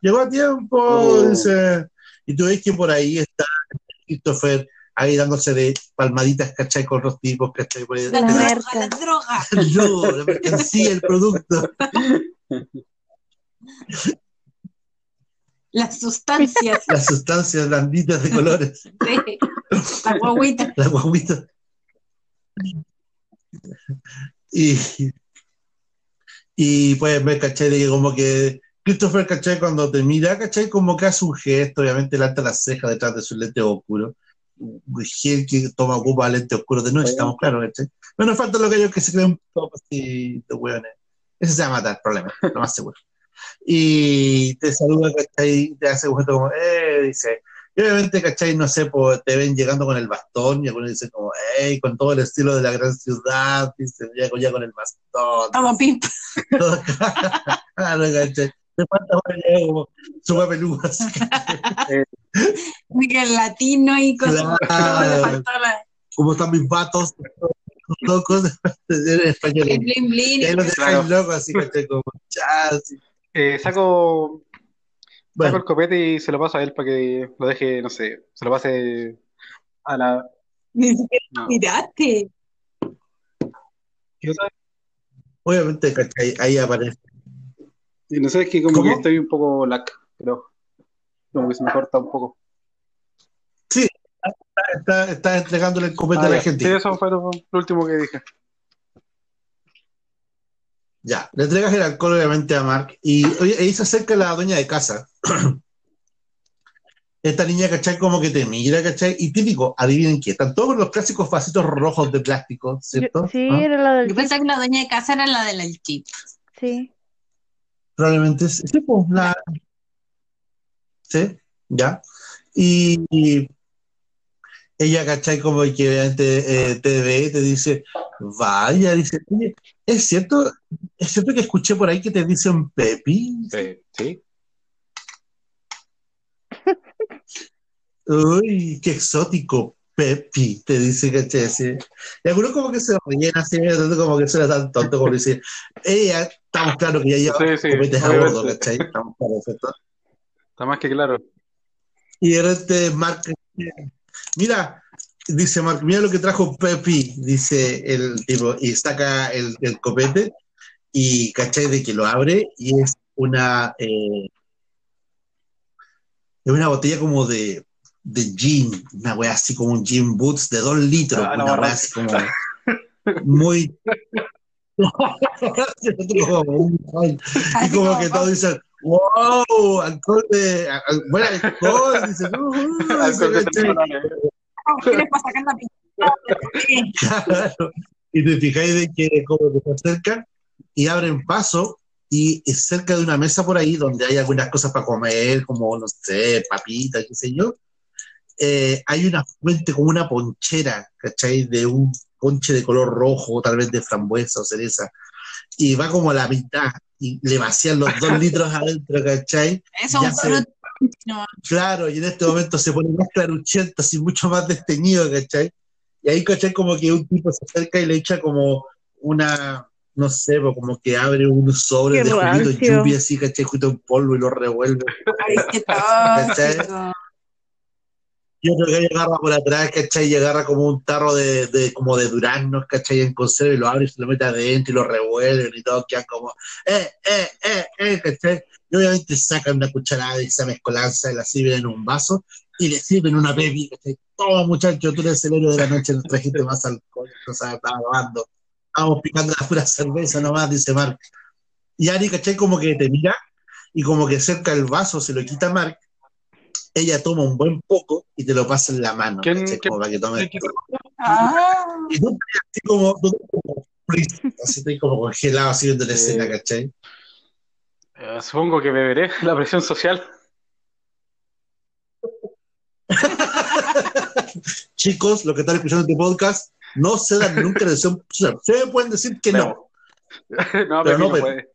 Llegó a tiempo,
Oh.
dice. Y tú ves que por ahí está Christopher ahí dándose de palmaditas, ¿cachai? Con los tipos, ¿cachai? Por ahí,
La
merca.
la droga.
yo, la mercancía, el producto.
Las sustancias
Las sustancias blanditas de colores.
de la guaguita.
La guaguita. Y, y puedes ver, ¿cachai? De que como que Christopher, ¿cachai? Cuando te mira, ¿cachai? Como que hace un gesto, obviamente levanta las cejas detrás de sus lentes oscuros. Gil que toma, ocupa lentes oscuros de noche, estamos claros, ¿cachai? Pero nos falta lo que ellos que se creen todos así de hueones. Ese se va a matar, problema, lo más seguro. Y te saluda, ¿cachai? Te hace un gesto como, eh, dice. Y obviamente, ¿cachai? No sé, pues te ven llegando con el bastón y algunos dicen como, hey, con todo el estilo de la gran ciudad, dice, ya, con- ya con el bastón.
Todo pimp.
Claro, ¿cachai? Te falta bueno, ya como su que,
Miguel latino y con
Claro. como están mis vatos, locos, en español.
el blin blin.
Y ahí los dejan
Claro.
locos, así, ¿cachai? Como, chas.
Eh, saco, saco el copete y se lo paso a él para que lo deje, no sé, se lo pase a la.
Ni siquiera
obviamente. Ahí aparece.
Y no sé, es que como
¿Cómo?
que estoy un poco lag, pero como que se me corta un poco.
Está, está entregándole el copete
Ah,
a la
ya.
gente.
Sí, eso fue lo, lo último que dije.
Ya, le entregas el alcohol obviamente a Mark y oye, ahí se acerca la dueña de casa. Esta niña, ¿cachai? Como que te mira, ¿cachai? Y típico, adivinen qué, están todos los clásicos vasitos rojos de plástico, ¿cierto?
Yo- sí,
¿Ah?
era la del
Yo pensé que la dueña de casa era la del chip.
Sí.
Probablemente sí, sí, pues, la... Sí, ya. Y, y ella, ¿cachai? Como que obviamente eh, te ve, te dice, vaya, dice, oye, ¿es cierto, es cierto que escuché por ahí que te dicen Pepi?
Sí, sí.
Uy, qué exótico, Pepi, te dice, ¿cachai? Así. Y algunos como que se ríen así, como que suena tan tonto como dice, ella, estamos claros que ya lleva
Sí, sí,
a bordo, ¿cachai? Estamos claros, ¿cierto?
Está más que claro.
Y de repente Mark, mira, dice Mark, mira lo que trajo Pepi, dice el tipo, y saca el, el copete y cachai de que lo abre y es una eh, es una botella como de, de gin, una wea así como un gin boots de dos litros,
Ah,
una
barra.
wea así como muy y como que todos dicen wow, alcohol de al- buen alcohol, dice, "Uh, dice,
Alcohol de
¿Quieres para sacar la pintura?
Claro. Y te fijáis de que como que se acercan y abren paso y es cerca de una mesa por ahí donde hay algunas cosas para comer, como, no sé, papitas, qué sé yo. eh, hay una fuente como una ponchera, ¿cachai? De un ponche de color rojo, tal vez de frambuesa o cereza. Y va como a la mitad. y le vacían los dos litros adentro, ¿cachai?
Eso es un fruto. No.
Claro, y en este momento se pone más claruchento, así mucho más desteñido, ¿cachai? Y ahí, ¿cachai? Como que un tipo se acerca y le echa como una, no sé, pues, como que abre un sobre
Qué
de juguito lluvia, así, ¿cachai? Juguito en polvo y lo revuelve.
Ay, qué
¿Cachai?
Tóxico.
Y otro que agarra por atrás, ¿cachai? Y agarra como un tarro de, de- como de duraznos, ¿cachai? En conserva y lo abre y se lo mete adentro y lo revuelven y todo, quedan como, eh, eh, eh, eh, ¿cachai? Y obviamente sacan una cucharada de esa mezcolanza y la sirven en un vaso y le sirven una pepi, ¿cachai? Toma, muchacho, tú eres el héroe de la noche, nos trajiste más alcohol, no sabes, estaba grabando. Vamos picando la pura cerveza nomás, dice Mark. Y Ari, ¿cachai? Como que te mira y como que cerca el vaso se lo quita Mark. Ella toma un buen poco y te lo pasa en la mano,
¿Quién- quién-
Como para que tomes.
Ah,
Y tú así como, como así estoy como congelado así viendo la escena, ¿cachai?
Eh, supongo que beberé la presión social.
Chicos, los que están escuchando este podcast, no se dan nunca la decisión. Se pueden decir que no.
no,
Pero
pero
no,
no
Pepe.
puede.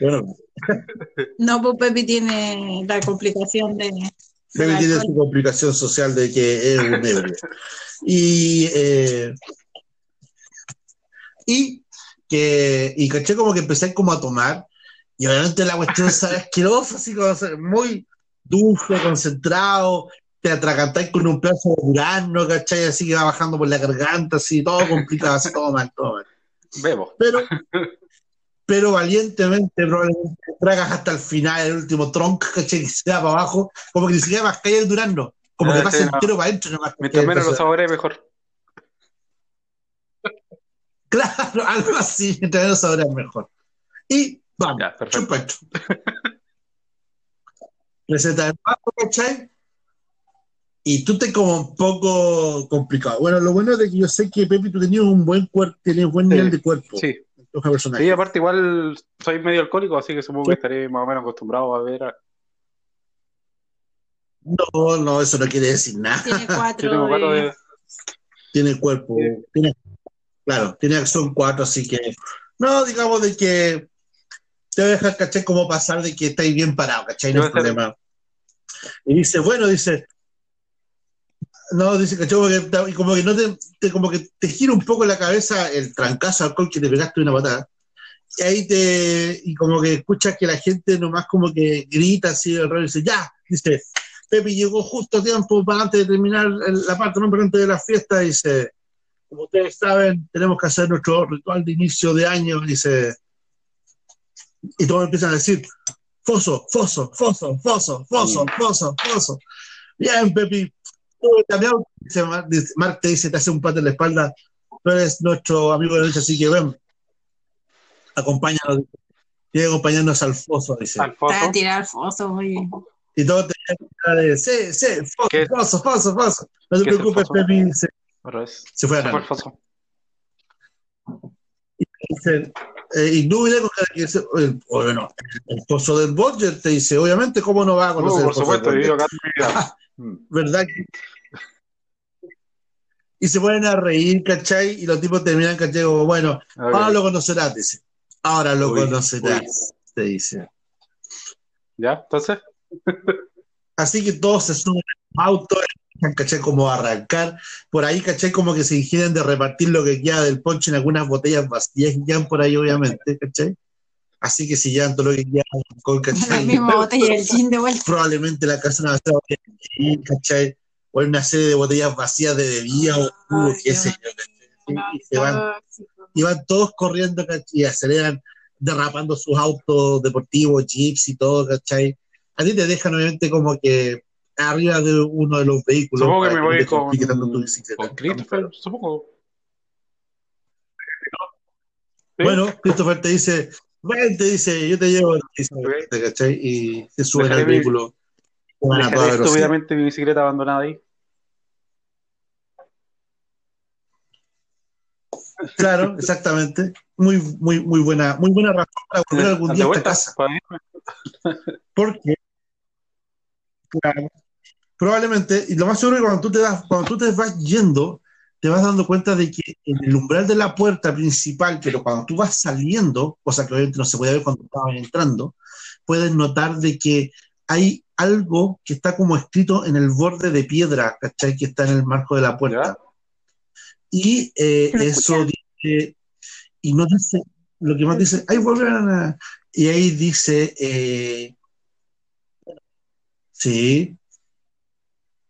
Bueno,
no, pues Pepi tiene la complicación de.
Pepe
del
tiene su complicación social de que es un ebrio. Y, eh, y que, y caché como que empecé como a tomar, y obviamente la cuestión sabe asquerosa, así como muy dulce, concentrado, te atragantáis con un pedazo de durazno, ¿cachai? Así que va bajando por la garganta, así, todo complicado, así, todo mal, todo mal.
Bebo.
Pero, pero valientemente, probablemente tragas hasta el final, el último tronco, ¿cachai? Que se va para abajo, como que ni siquiera mascáis el durazno, como
Ah,
que pasa
sí, no.
entero para adentro, nomás,
Mientras menos lo saboree, mejor.
Claro, algo así, mientras menos sabrás mejor. Y vamos,
Ya, perfecto.
chupecho. Receta de paso, ¿cachai? Y tú te como un poco complicado. Bueno, lo bueno es de que yo sé que Pepe, tú tenías un buen cuerpo, tenías buen
Sí,
nivel de cuerpo.
Sí. Sí, aparte igual soy medio alcohólico, así que supongo que estaré más o menos acostumbrado a ver. a-
No, no, eso no quiere decir nada.
Tiene cuatro.
cuatro
de-.
Tiene cuerpo,
Sí.
tiene, claro, tiene acción 4, así que no, digamos de que te dejas, ¿cachai? Como pasar de que estáis bien parado, ¿cachai? No
sé.
problema. Y dice, bueno, dice, no, dice, ¿cachai? Como que, y como que no te, como que te gira un poco la cabeza el trancazo al alcohol que te pegaste una patada. Y ahí te, y como que escuchas que la gente nomás como que grita así, el rey dice, ya, dice, Pepe llegó justo a tiempo para antes de terminar la parte, no, pero antes de la fiesta, dice, como ustedes saben, tenemos que hacer nuestro ritual de inicio de año, dice, y todos empiezan a decir, Foso, Foso, Foso, Foso, Foso, Foso, Foso. Bien, Pepi, cambiado, Mark te dice, te hace un pat en la espalda, tú eres nuestro amigo de derecha, así que ven, acompáñanos. Tiene que acompañarnos al Foso, dice.
Alfonso.
Está a tirar fosos, oye.
Y tenían cara de, sí, sí, Foso,
¿Qué?
Foso, Foso, Foso. No te
¿Qué es el
preocupes,
Foso?
Pepi, se,
Otra vez.
se fue a ganar.
Foso.
Eh, y no hubiera con cara que dice, el, o bueno, el pozo del Bodger te dice, obviamente, ¿cómo no va a
Uh,
conocer
por
el pozo
supuesto, he
del ¿Verdad? Y se ponen a reír, ¿cachai? Y los tipos terminan, ¿cachai? Como, bueno, ahora lo conocerás, dice. Ahora lo
Uy,
conocerás, te dice.
¿Ya? Entonces,
Así que todos se suben al auto. Como arrancar. Por ahí, ¿cachai? Como que se ingenian de repartir lo que queda del ponche en algunas botellas vacías que quedan por ahí, obviamente, ¿cachai? Así que si llevan todo lo que de alcohol,
La
¿cachai?
misma botella del gin de vuelta.
probablemente la casa no va a ser botella de gin, ¿cachai? O en una serie de botellas vacías de bebida o qué sé yo. Y van, y van todos corriendo, ¿cachai? Y aceleran, derrapando sus autos deportivos, jeeps y todo, ¿cachai? A ti te dejan obviamente como que arriba de uno de los vehículos.
supongo que me voy con,
tu bicicleta.
con Christopher, supongo. ¿Sí?
Bueno, Christopher te dice, ven, te dice, yo te llevo, te dice,
Ok.
¿cachai? Y se
Dejaré
al vehículo.
Estúpidamente mi bicicleta abandonada ahí.
Claro, exactamente. Muy, muy, muy buena, muy buena razón para volver algún día a esta casa. Porque, claro, probablemente, y lo más seguro es que cuando tú te das, cuando tú te vas yendo, te vas dando cuenta de que en el umbral de la puerta principal, pero cuando tú vas saliendo, cosa que obviamente no se puede ver cuando estabas entrando, puedes notar de que hay algo que está como escrito en el borde de piedra, ¿cachai? Que está en el marco de la puerta. Y eh, eso dice, y no dice, lo que más dice, ahí vuelven a, y ahí dice, eh, sí,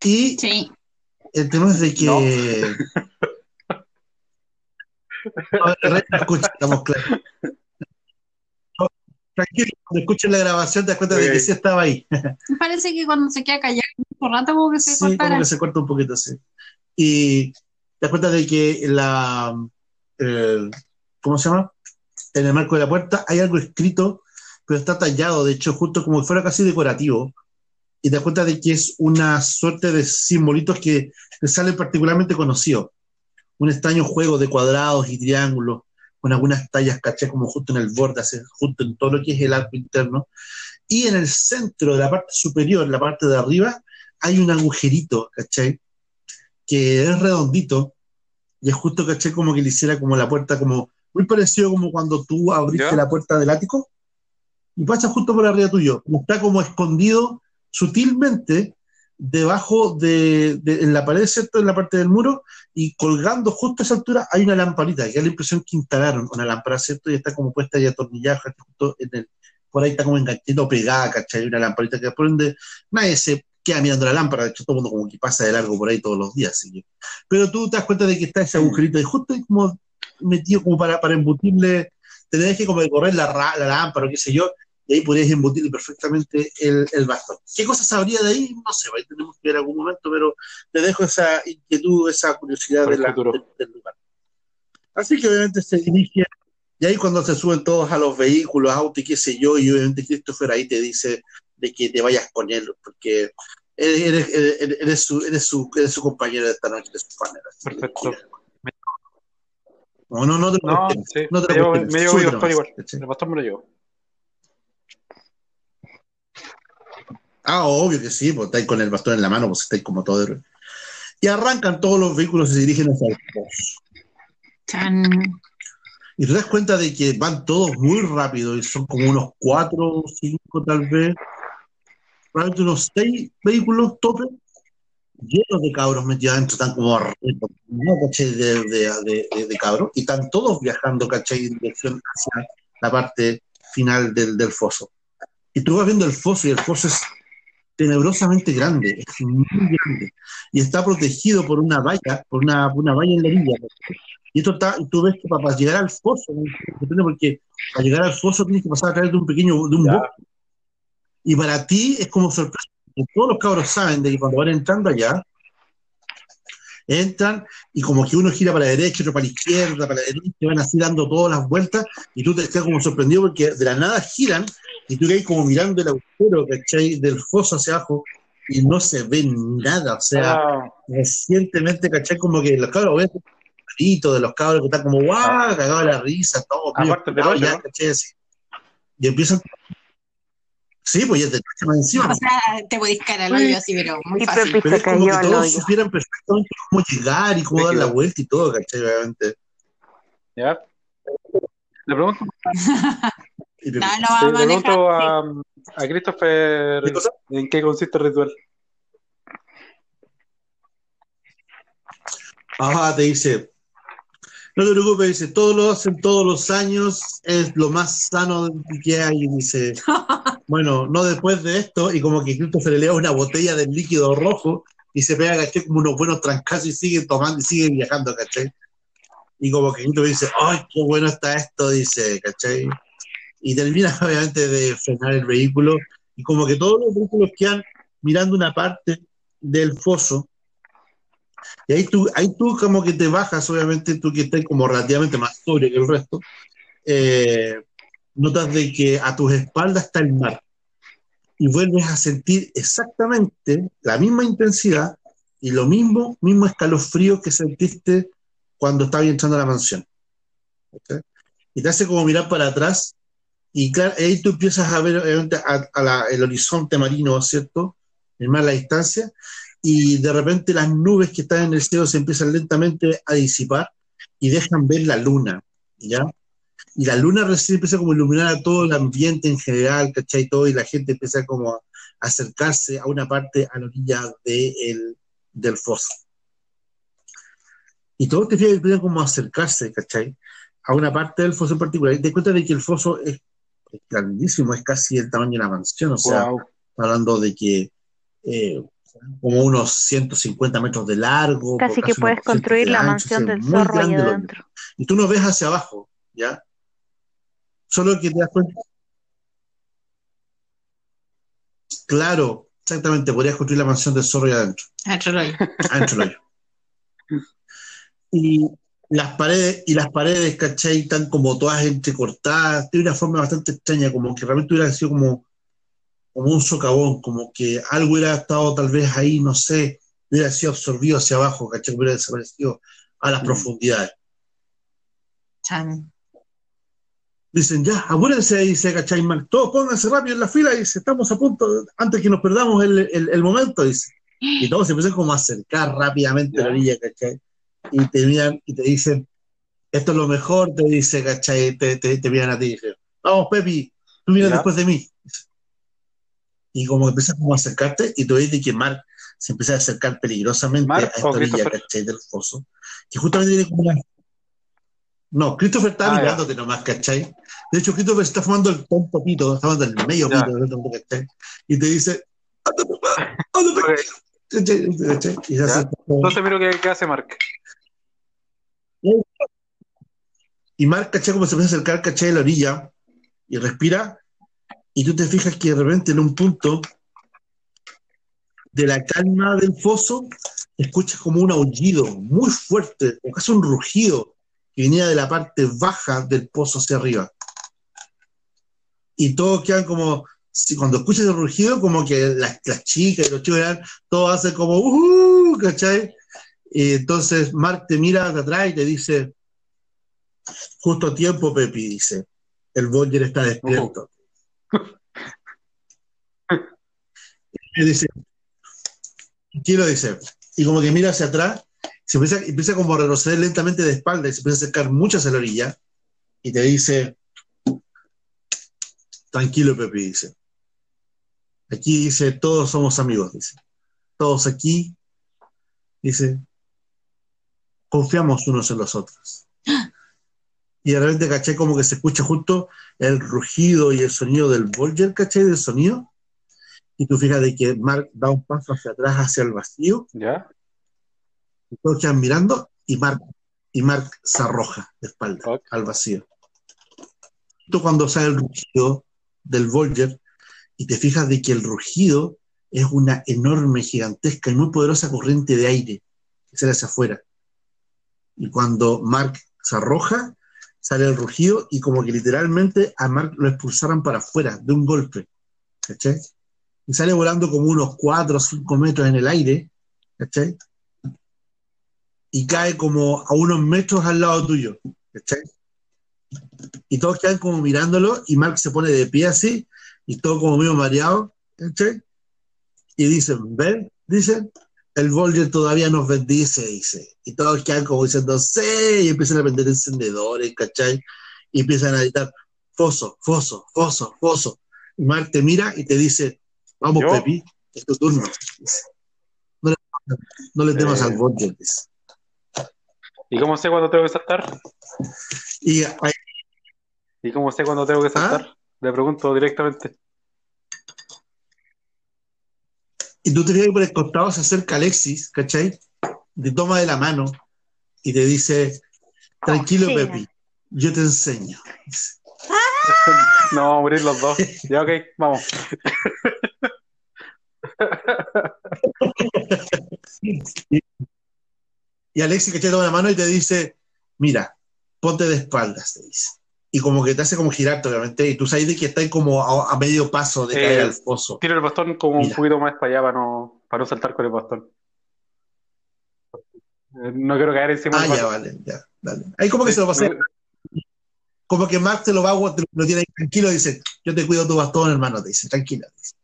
y
Sí.
El tema es de que. No, Rey, escucha, estamos claros. No, Tranquilo, cuando escuches la grabación te das cuenta de que sí estaba ahí.
Me parece que cuando se queda callado un rato como que se
Sí, como que se corta un poquito, sí. Y te das cuenta de que la. el- ¿Cómo se llama? En el marco de la puerta hay algo escrito, pero está tallado, de hecho, justo como si fuera casi decorativo. Y te das cuenta de que es una suerte de simbolitos que te salen particularmente conocidos. Un extraño juego de cuadrados y triángulos, con algunas tallas, caché, como justo en el borde, justo en todo lo que es el arco interno. Y en el centro de la parte superior, la parte de arriba, hay un agujerito, ¿cachai? Que es redondito y es justo, ¿cachai? Como que le hiciera como la puerta, como muy parecido como cuando tú abriste
¿Ya?
la puerta del ático y pasa justo por arriba tuyo. Está como escondido sutilmente debajo de, en la pared, ¿cierto? En la parte del muro y colgando justo a esa altura hay una lamparita, que da la impresión que instalaron una lámpara, ¿cierto? Y está como puesta y atornillada justo en el, por ahí está como enganchito pegada, ¿cachai? Una lamparita que por donde nadie se queda mirando la lámpara, de hecho todo el mundo como que pasa de largo por ahí todos los días, que- pero tú te das cuenta de que está ese agujerito y justo ahí como metido como para, para embutirle, tenés que como correr la, la lámpara o qué sé yo, y ahí podrías embutirle perfectamente el, el bastón. ¿Qué cosas sabría de ahí? No sé, ahí tenemos que ver algún momento, pero te dejo esa inquietud, esa curiosidad de la- del, del lugar. Así que obviamente se dirige, y ahí cuando se suben todos a los vehículos, autos y qué sé yo, y obviamente Christopher ahí te dice de que te vayas con él, porque eres, eres, eres- eres su, eres, su, eres su compañero de esta noche, de su panel.
Perfecto.
No, no, no te lo
No, sí.
no te
me
lo
llevo,
cuestiones,
me llevo mi
súbete
doctor
nomás,
igual. El pastor me lo llevo.
Ah, obvio que sí, pues estáis con el bastón en la mano, pues estáis como todo héroe. Y arrancan todos los vehículos y se dirigen hacia el pozo.
Chan.
Y te das cuenta de que van todos muy rápido, y son como unos cuatro o cinco tal vez, probablemente unos seis vehículos tope, llenos de cabros metidos adentro, están como. ¿cachai? de, de, de, de- de cabros, y están todos viajando, ¿cachai? En dirección hacia la parte final del, del foso. Y tú vas viendo el foso, y el foso es tenebrosamente grande, es muy grande, y está protegido por una valla, por una, una valla en la orilla. Y esto está, tú ves que para, para llegar al foso, depende porque para llegar al foso tienes que pasar a través de un pequeño, de un bosque. Y para ti es como sorpresa, porque todos los cabros saben de que cuando van entrando allá, entran y como que uno gira para la derecha, otro para la izquierda, para la derecha, van así dando todas las vueltas, y tú te quedas como sorprendido porque de la nada giran, y tú quedas como mirando el agujero, ¿cachai? Del foso hacia abajo, y no se ve nada, o sea,
Ah,
recientemente, ¿cachai? Como que los cabros, ves de los cabros que están como guau, cagados de la risa, todo.
Aparte hoyo,
ya,
¿no?
¿cachai? Así. Y empiezan. Sí, pues ya te noche más encima.
O sea, te podés caer al hoyo así, pero muy fácil.
Pero es como que todos
hoyo.
supieran perfectamente cómo llegar y cómo dar la vuelta y todo, ¿cachai? Obviamente.
¿Ya? Le pregunto,
Y
No, no
le
va a manejar.
pregunto a, a Christopher en qué consiste el ritual.
Ajá, te dice. No te preocupes, dice, todos lo hacen todos los años, es lo más sano que hay, dice. Bueno, no después de esto, y como que Christopher le lea una botella de líquido rojo y se pega, caché, como unos buenos trancazos y sigue tomando y sigue viajando, caché. Y como que Christopher dice, ¡ay, qué bueno está esto! Dice, caché. Y termina, obviamente, de frenar el vehículo, y como que todos los vehículos quedan mirando una parte del foso, y ahí tú, ahí tú como que te bajas, obviamente, tú que estás como relativamente más sobrio que el resto, eh, notas de que a tus espaldas está el mar y vuelves a sentir exactamente la misma intensidad y lo mismo, mismo escalofrío que sentiste cuando estabas entrando a la mansión. ¿ok? Y te hace como mirar para atrás y claro, ahí tú empiezas a ver a, a la- el horizonte marino, ¿cierto? Mar a la distancia y de repente las nubes que están en el cielo se empiezan lentamente a disipar y dejan ver la luna, ¿ya? Y la luna recién empieza como a iluminar a todo el ambiente en general, ¿cachai? Todo, y la gente empieza como a acercarse a una parte a la orilla de el- del foso. Y todos te fijas que empiezan como a acercarse, ¿cachai? A una parte del foso en particular. Y te cuenta de que el foso es, es grandísimo, es casi el tamaño de una mansión, o sea,
Wow.
hablando de que eh, como unos 150 metros de largo.
Casi que puedes
200
construir la
ancho,
mansión
o sea,
del zorro ahí adentro.
Y tú no ves hacia abajo, ¿ya? Solo que te das cuenta. Claro, exactamente, podrías construir la mansión del zorro ahí adentro,
Adentro del hoyo.
adentro del hoyo. Y las paredes, y las paredes, ¿cachai? Están como todas entrecortadas, tiene una forma bastante extraña, como que realmente hubiera sido como, como un socavón, como que algo hubiera estado tal vez ahí, no sé, hubiera sido absorbido hacia abajo, ¿cachai? Hubiera desaparecido a las
Mm.
profundidades.
Chan.
Dicen, ya, apúrense, dice ¿cachai? Todos pónganse rápido en la fila, dice, estamos a punto, antes que nos perdamos el, el- el momento, dice. Y todos se empiezan como a acercar rápidamente a la orilla, ¿cachai? Y te miran y te dicen, esto es lo mejor, te dice, ¿cachai? Te, te, te miran a ti y dicen, vamos, Pepi, tú
Ya.
después de mí. Y como empiezas como a acercarte y tú ves de que Mark se empieza a acercar peligrosamente
¿Mark
a esta orilla? ¿cachai? Del foso, que justamente tiene como una... No, Christopher está
Ah, ya.
mirándote nomás, ¿cachai? De hecho, Christopher está fumando el tonto pito, está fumando el medio
Ya.
pito, ¿cachai? Y te dice, anda, papá, anda,
Ok.
¿cachai? ¿cachai? Y se
Ya.
acerca.
Entonces miro qué hace Mark.
Y Mark, ¿cachai? Como se empieza a acercar, ¿cachai? A la orilla y respira. Y tú te fijas que de repente en un punto de la calma del foso, escuchas como un aullido muy fuerte, o casi un rugido que venía de la parte baja del pozo hacia arriba. Y todos quedan como, cuando escuchas el rugido, como que las, las chicas y los chicos eran, todos hacen como, ¡uh! ¿cachai? Y entonces Mark te mira atrás y te dice, justo a tiempo, Pepi, dice, el Bolger está despierto. Y dice, tranquilo, dice, y como que mira hacia atrás, se empieza, empieza como a retroceder lentamente de espalda y se empieza a acercar mucho hacia la orilla. Y te dice, tranquilo, Pepi, dice, aquí dice, todos somos amigos, dice, todos aquí, dice, confiamos unos en los otros. Y de repente, caché, como que se escucha justo el rugido y el sonido del Bolger, caché, del sonido. Y tú fijas de que Mark da un paso hacia atrás, hacia el vacío,
¿Ya?
y todos quedan mirando, y Mark, y Mark se arroja de espalda al vacío. Justo cuando sale el rugido del Bolger, y te fijas de que el rugido es una enorme, gigantesca y muy poderosa corriente de aire que sale hacia afuera. Y cuando Mark se arroja, sale el rugido y como que literalmente a Mark lo expulsaran para afuera de un golpe. ¿Cachai? Y sale volando como unos 4 o 5 metros en el aire. ¿Cachai? Y cae como a unos metros al lado tuyo. ¿Cachai? Y todos quedan como mirándolo y Mark se pone de pie así y todo como medio mareado. ¿Cachai? Y dicen, ven, dicen, el Volger todavía nos bendice, dice. Y todos quedan como diciendo, sí, y empiezan a prender encendedores, ¿cachai? Y empiezan a gritar, foso, foso, foso, foso. Y Mark te mira y te dice, vamos,
¿Yo?
Pepi, es tu turno. No le, no le temas
Eh.
al Volger, dice.
¿Y cómo sé cuándo tengo que saltar?
Y ahí-
¿Y cómo sé cuándo tengo que
¿Ah?
saltar? Le pregunto directamente.
Y tú te fijas que por el costado se acerca Alexis, ¿cachai? Te toma de la mano y te dice, tranquilo,
sí.
Pepi, yo te enseño.
No, vamos a morir los dos. Ya, ok, vamos.
Y Alexis, ¿cachai? Te toma la mano y te dice, mira, ponte de espaldas, te dice. Y como que te hace como girarte, obviamente, y tú sabes de que está como a, a medio paso de
Eh,
caer al foso.
Tiro el bastón como un poquito más para allá para no, para no saltar con el bastón. Eh, No quiero caer encima
Ah,
del
ya, vale, ya, dale. Ahí como que se lo pasé, como que Mark te lo va a te lo tiene ahí tranquilo, dice, yo te cuido tu bastón, hermano, te dice, tranquilo. dice.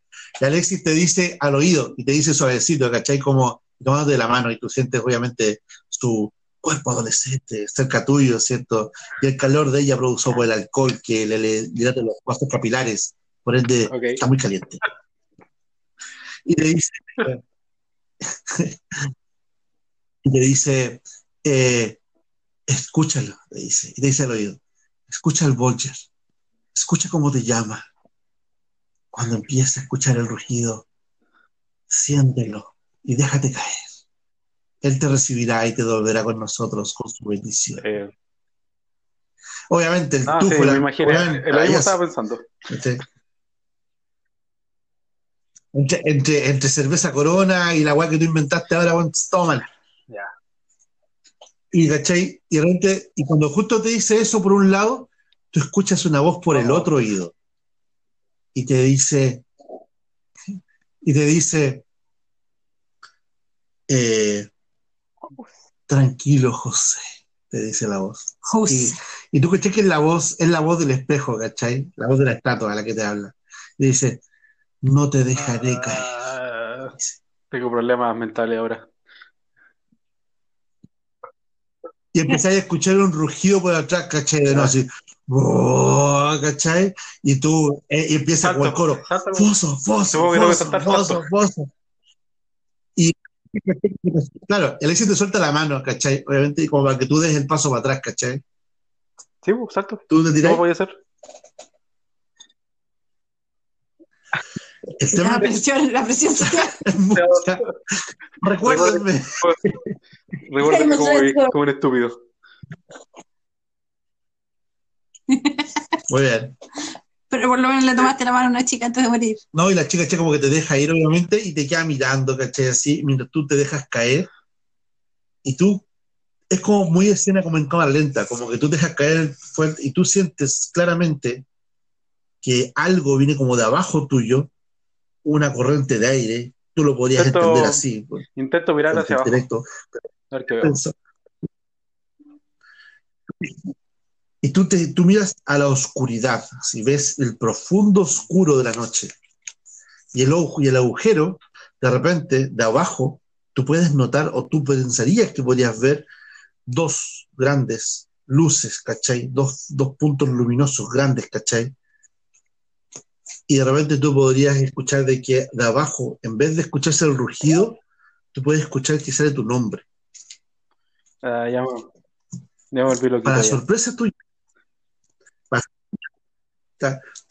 Y Alexis te dice al oído y te dice suavecito, ¿cachai? Como tomándote la mano y tú sientes obviamente su cuerpo adolescente cerca tuyo, ¿cierto? Y el calor de ella producido por el alcohol que le, le los vasos capilares, por ende está muy caliente. Y le dice, y le dice, eh, escúchalo, le dice, y le dice al oído, escucha al Volger, escucha cómo te llama. Cuando empiece a escuchar el rugido, siéntelo y déjate caer. Él te recibirá y te devolverá con nosotros con su bendición.
Eh,
Obviamente, el
ah, sí, me imaginé. mismo
maravilloso.
estaba pensando.
Este, Entre, entre, entre cerveza corona y la weá que tú inventaste ahora, weón, tómala.
Ya.
Y cachai, y de repente, y cuando justo te dice eso por un lado, tú escuchas una voz por el otro oído. Y te dice, y te dice, eh, tranquilo, José, te dice la voz. Y, y tú cachai que es la voz, es la voz del espejo, ¿cachai? La voz de la estatua a la que te habla. Y dice, no te dejaré caer.
Ah, tengo problemas mentales ahora.
Y empezáis a escuchar un rugido por atrás, ¿cachai? De no, así, "Buah", ¿cachai? Y tú, eh, y empieza con el coro, foso, foso, foso,
saltar
foso,
salto.
foso. Claro, el éxito te suelta la mano, ¿cachai? Obviamente, como para que tú des el paso para atrás, ¿cachai?
Sí, pues, salto.
Tú te tirás.
¿Cómo voy a hacer?
El tema
La presión, la presión social.
Recuérdenme.
Como, como un estúpido.
Muy bien.
Pero por lo menos le tomaste la mano a una chica antes de morir.
No, y la chica, ¿cachai? como que te deja ir, obviamente, y te queda mirando, ¿cachai? Así, mientras tú te dejas caer. Y tú, es como muy escena, como en cámara lenta, como que tú te dejas caer fuerte y tú sientes claramente que algo viene como de abajo tuyo, una corriente de aire. Tú lo podrías
Esto-
entender así, pues,
Intento mirar hacia abajo.
intelecto.
A ver qué veo.
Y tú, te, tú miras a la oscuridad, si ves el profundo oscuro de la noche. Y el, ojo- y el agujero, de repente, de abajo, tú puedes notar o tú pensarías que podrías ver dos grandes luces, ¿cachai? Dos, dos puntos luminosos grandes, ¿cachai? Y de repente tú podrías escuchar de que de abajo, en vez de escucharse el rugido, tú puedes escuchar que sale tu nombre.
Ah, ya, me- ya me
Para
ya.
sorpresa tuya,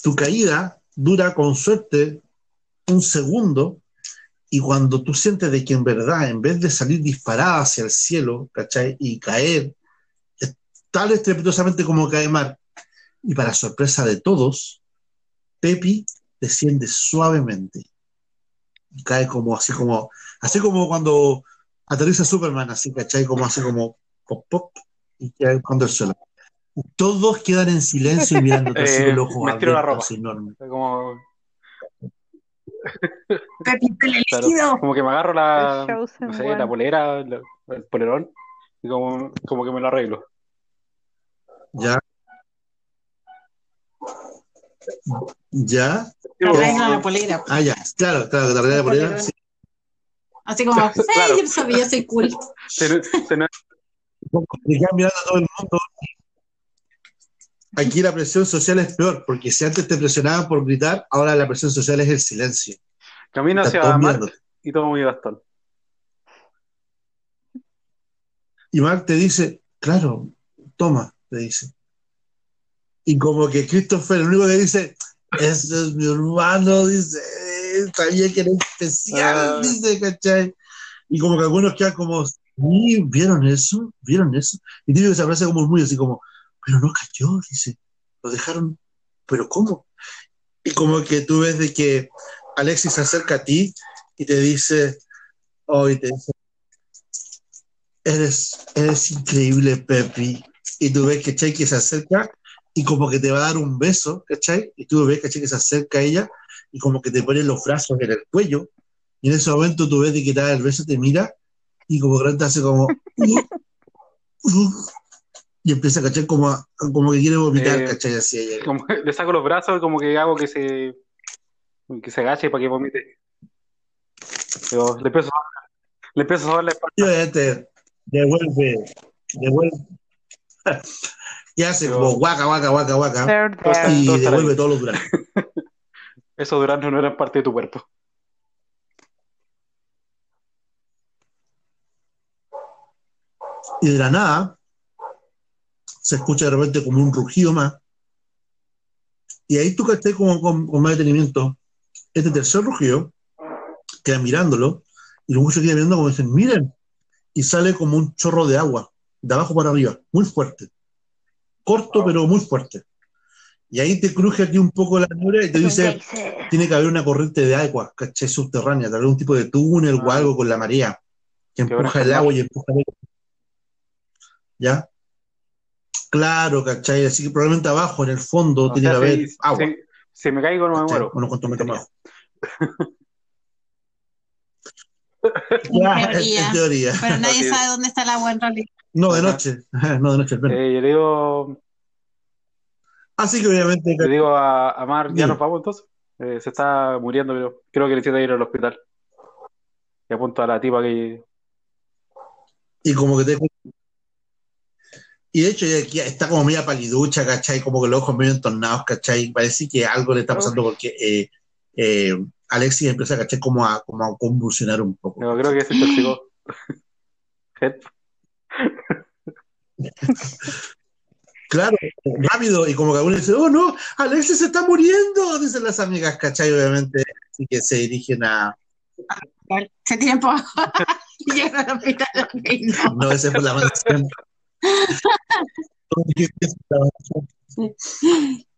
tu caída dura con suerte un segundo y cuando tú sientes de que en verdad, en vez de salir disparada hacia el cielo, ¿cachai? Y caer es tan estrepitosamente como cae mar, y para sorpresa de todos, Pepi desciende suavemente y cae como así como, así como cuando aterriza Superman, así, ¿cachai? Como así como pop, pop, y cae cuando el suelo. Todos quedan en silencio y mirándote así con los ojos
me estiro la
abiertos,
ropa.
así enormes.
Como,
Pepito el
claro, como que me agarro la, no sé, la polera, la- el polerón, y como, como que me lo arreglo.
¿Ya? ¿Ya?
Te arregla la polera.
Ah, ya, claro, claro, te arregla la polera. sí.
Así como, hey,
Claro.
yo sabía, soy cool.
Se, se,
mirando a todo el mundo. Aquí la presión social es peor, porque si antes te presionaban por gritar, ahora la presión social es el silencio.
camino hacia Mark y tomo mi bastón.
Y Mark te dice, claro, toma, te dice. Y como que Christopher, el único que dice, ese es mi hermano, dice, "Eh, sabía que era especial,
Ah.
dice, ¿cachai? Y como que algunos quedan como, "Sí, ¿vieron eso? ¿Vieron eso? Y tío se abraza como muy así como, pero no cayó, dice, lo dejaron, pero ¿cómo? Y como que tú ves de que Alexis se acerca a ti y te dice, oh, y te dice, eres, eres increíble, Pepi. Y tú ves que Cheque se acerca y como que te va a dar un beso, ¿cachai? Y tú ves que Cheque se acerca a ella y como que te pone los brazos en el cuello. Y en ese momento tú ves de que te da el beso, te mira y como que te hace como... "Uh, uh", y empieza a cachar como, a- como que quiere vomitar,
Eh,
¿cachai? Así ella.
Como que le saco los brazos y como que hago que se Que se agache para que vomite. Pero le empiezo, le empiezo a sobar la espalda.
Devuelve, devuelve. y hace
Pero-
como guaca, guaca, guaca, guaca. Y
todo
devuelve
ahí.
todos los duranos.
Esos duraznos no eran parte de tu cuerpo.
Y de la nada se escucha de repente como un rugido más. Y ahí tú caché con, con más detenimiento. Este tercer rugido queda mirándolo y luego se queda mirando como dicen, miren. Y sale como un chorro de agua, de abajo para arriba, muy fuerte. Corto, pero muy fuerte. Y ahí te cruje a ti un poco la neura y te dice, tiene que haber una corriente de agua, ¿cachai? Subterránea, tal vez un tipo de túnel o
Ah.
algo con la marea, que empuja el agua y empuja el ¿Ya? Claro, ¿cachai? Así que probablemente abajo, en el fondo,
O
tiene
sea,
que haber
si,
agua.
si- si me caigo no me
¿cachai?
muero.
Unos cuantos metros más.
En
Ya, en,
teoría.
en teoría.
Pero nadie sabe dónde está el agua en realidad.
No, de noche. No, de noche. al menos.
Eh, yo le digo,
Así que obviamente,
le digo a, a Mar, ya nos vamos entonces. Eh, se está muriendo, pero creo que necesita ir al hospital. Y apunto a la tipa que.
y como que te... Y de hecho, ya- ya está como media paliducha, ¿cachai? Como que los ojos medio entornados, ¿cachai? Parece que algo le está pasando porque eh, eh, Alexis empieza, ¿cachai? Como a, como a convulsionar un poco.
no, creo que se intoxicó.
Claro, rápido, y como que uno dice, oh no, Alexis se está muriendo, dicen las amigas, ¿cachai? Obviamente, así que se dirigen a,
Se por y llegan al hospital. no,
esa es la mansión.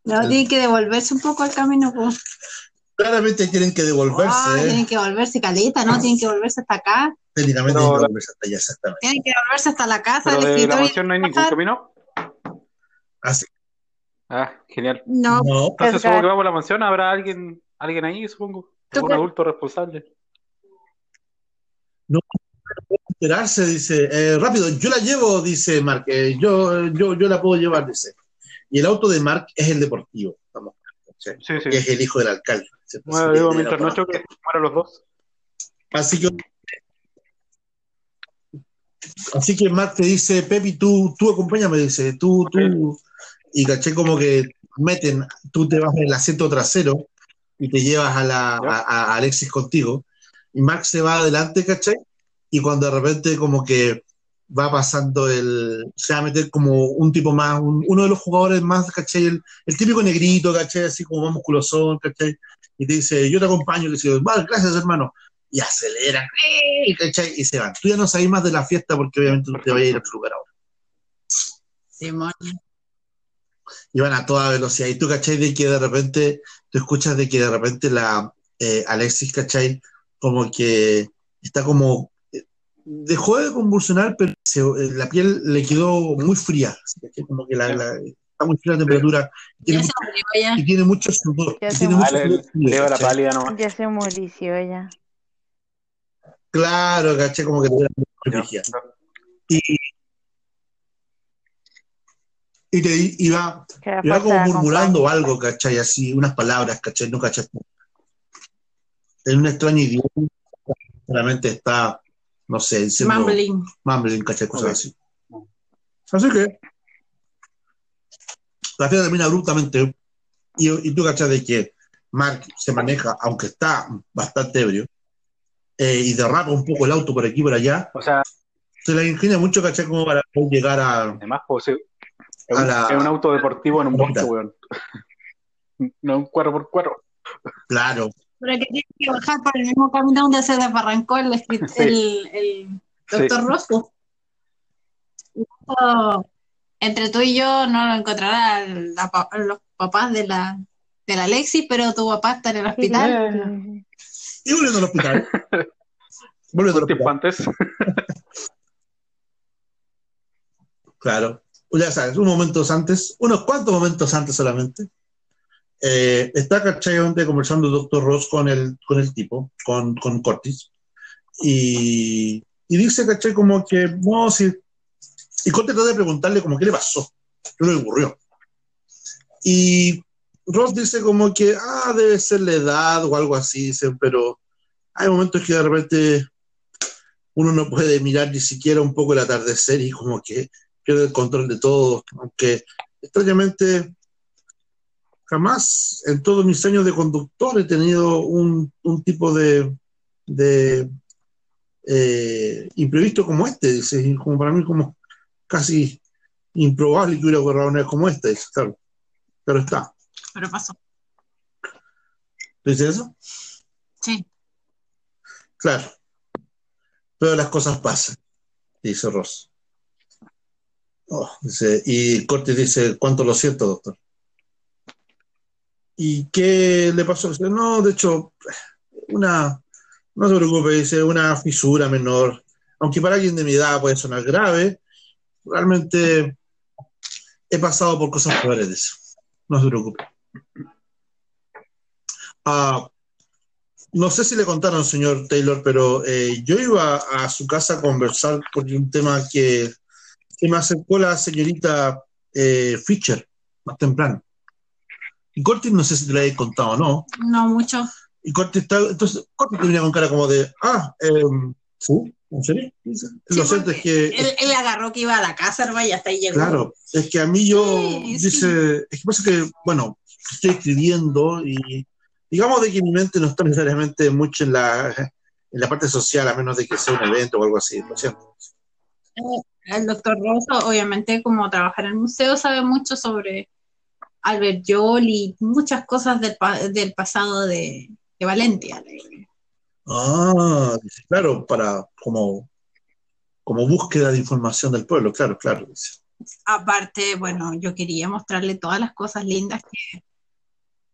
No, tienen que devolverse un poco al camino. Pues.
Claramente tienen que devolverse,
Ah,
¿eh?
Tienen que volverse caleta, ¿no? Tienen que volverse hasta acá.
técnicamente tienen que devolverse hasta allá, exactamente.
Tienen que volverse hasta la casa
Pero de la mansión no hay ningún camino.
Así,
Ah, genial.
No,
no,
Entonces,
Es
supongo que vamos a la mansión, habrá alguien, alguien ahí, supongo.
¿Tú
Un adulto responsable.
Enterarse, dice, eh, rápido, yo la llevo, dice Mark, eh, yo, yo, yo la puedo llevar, dice. Y el auto de Mark es el deportivo, estamos.
Sí, sí.
que es el hijo del alcalde.
Bueno, digo, mientras no choque, mueran los dos.
Así que, así que Mark te dice, Pepi, tú, tú acompáñame, dice, tú, tú, y caché como que meten, tú te vas en el asiento trasero y te llevas a, la, a Alexis contigo, y Mark se va adelante, caché, y cuando de repente como que va pasando el, se va a meter como un tipo más, un- uno de los jugadores más, caché, el, el típico negrito, caché, así como más musculosón, caché, y te dice, yo te acompaño, y dice, vale, gracias hermano, y aceleran, ¡eh! ¿cachai? y se van. Tú ya no sabes más de la fiesta porque obviamente tú te vas a ir a otro lugar ahora.
Simón.
Y van a toda velocidad. Y tú, ¿cachai? De que de repente, tú escuchas de que de repente la eh, Alexis, ¿cachai? Como que está como, dejó de convulsionar, pero se- eh, la piel le quedó muy fría. Como que la, la- está muy fría la temperatura tiene,
murió ya.
y tiene mucho sudor.
Ya
y
se
tiene mucho
le, le va la pálida nomás.
Ya se murió ya.
Claro, ¿cachai? Como que
Ya.
fría. Y, y te iba, iba como murmurando algo, ¿cachai? Así, unas palabras, ¿cachai? No cachai. En un extraño idioma, realmente está, no sé, diciendo
Mumbling.
mumbling, ¿cachai? Cosas
Ok.
así. Así que la fiesta termina abruptamente y, y tú cachas de que Mark se maneja, aunque está bastante ebrio, eh, y derrapa un poco el auto por aquí y por allá,
O sea,
se la ingenia mucho, ¿cachai? Como para poder llegar a,
además, pues, sí, es,
A
un,
la-
es un auto deportivo en un bosque, weón. No un 4x4.
claro,
Pero que tiene que bajar por el mismo camino donde se desbarrancó el,
Sí.
el, el doctor
Sí.
Rosco. Entre tú y yo no lo la pa- los papás de la, de la Alexis, pero tu papá está en el hospital.
y volviendo al hospital. volviendo al
tiempo
hospital.
antes.
Claro, Pues ya sabes, unos momentos antes, unos cuantos momentos antes solamente, eh, está ¿cachai? Donde conversando el doctor Ross con el, con el tipo, con, con Cortis, y, y dice, ¿cachai? Como que, no, sí. Y Cortis trata de preguntarle como qué le pasó, qué le ocurrió. Y, Ross dice como que, ah, debe ser la edad o algo así, dicen, pero hay momentos que de repente uno no puede mirar ni siquiera un poco el atardecer y como que pierde el control de todo, aunque extrañamente jamás en todos mis años de conductor he tenido un, un tipo de, de eh, imprevisto como este, dice, como para mí como casi improbable que hubiera ocurrido una vez como esta, dice, claro, pero está.
Pero pasó.
¿Dice eso?
Sí.
Claro. Pero las cosas pasan, dice Ross. Oh, dice, y Corti dice, ¿cuánto lo siento, doctor? ¿Y qué le pasó? Dice, no, de hecho, una, no se preocupe, dice, una fisura menor, aunque para alguien de mi edad puede sonar grave, realmente he pasado por cosas peores. No se preocupe. Ah, no sé si le contaron, señor Taylor, pero eh, yo iba a su casa a conversar por un tema que, que me acercó la señorita eh, Fischer más temprano. Y Corti, no sé si te lo he contado o no.
No mucho.
Y Corti está, entonces, Corti te venía con cara como de, ah, eh, ¿sí? ¿En serio?
Sí,
lo cierto es que,
Él, él agarró que iba a la casa, hermano, y hasta ahí llegó.
claro, es que a mí yo,
Sí,
dice, es que pasa que, bueno, estoy escribiendo y digamos de que mi mente no está necesariamente mucho en la, en la parte social, a menos de que sea un evento o algo así, lo siento.
El doctor Rosa, obviamente, como trabaja en el museo, sabe mucho sobre Albert Joll y muchas cosas del, pa- del pasado de, de Valentia.
Ah, claro, para como, como búsqueda de información del pueblo, claro, claro.
Aparte, bueno, yo quería mostrarle todas las cosas lindas que,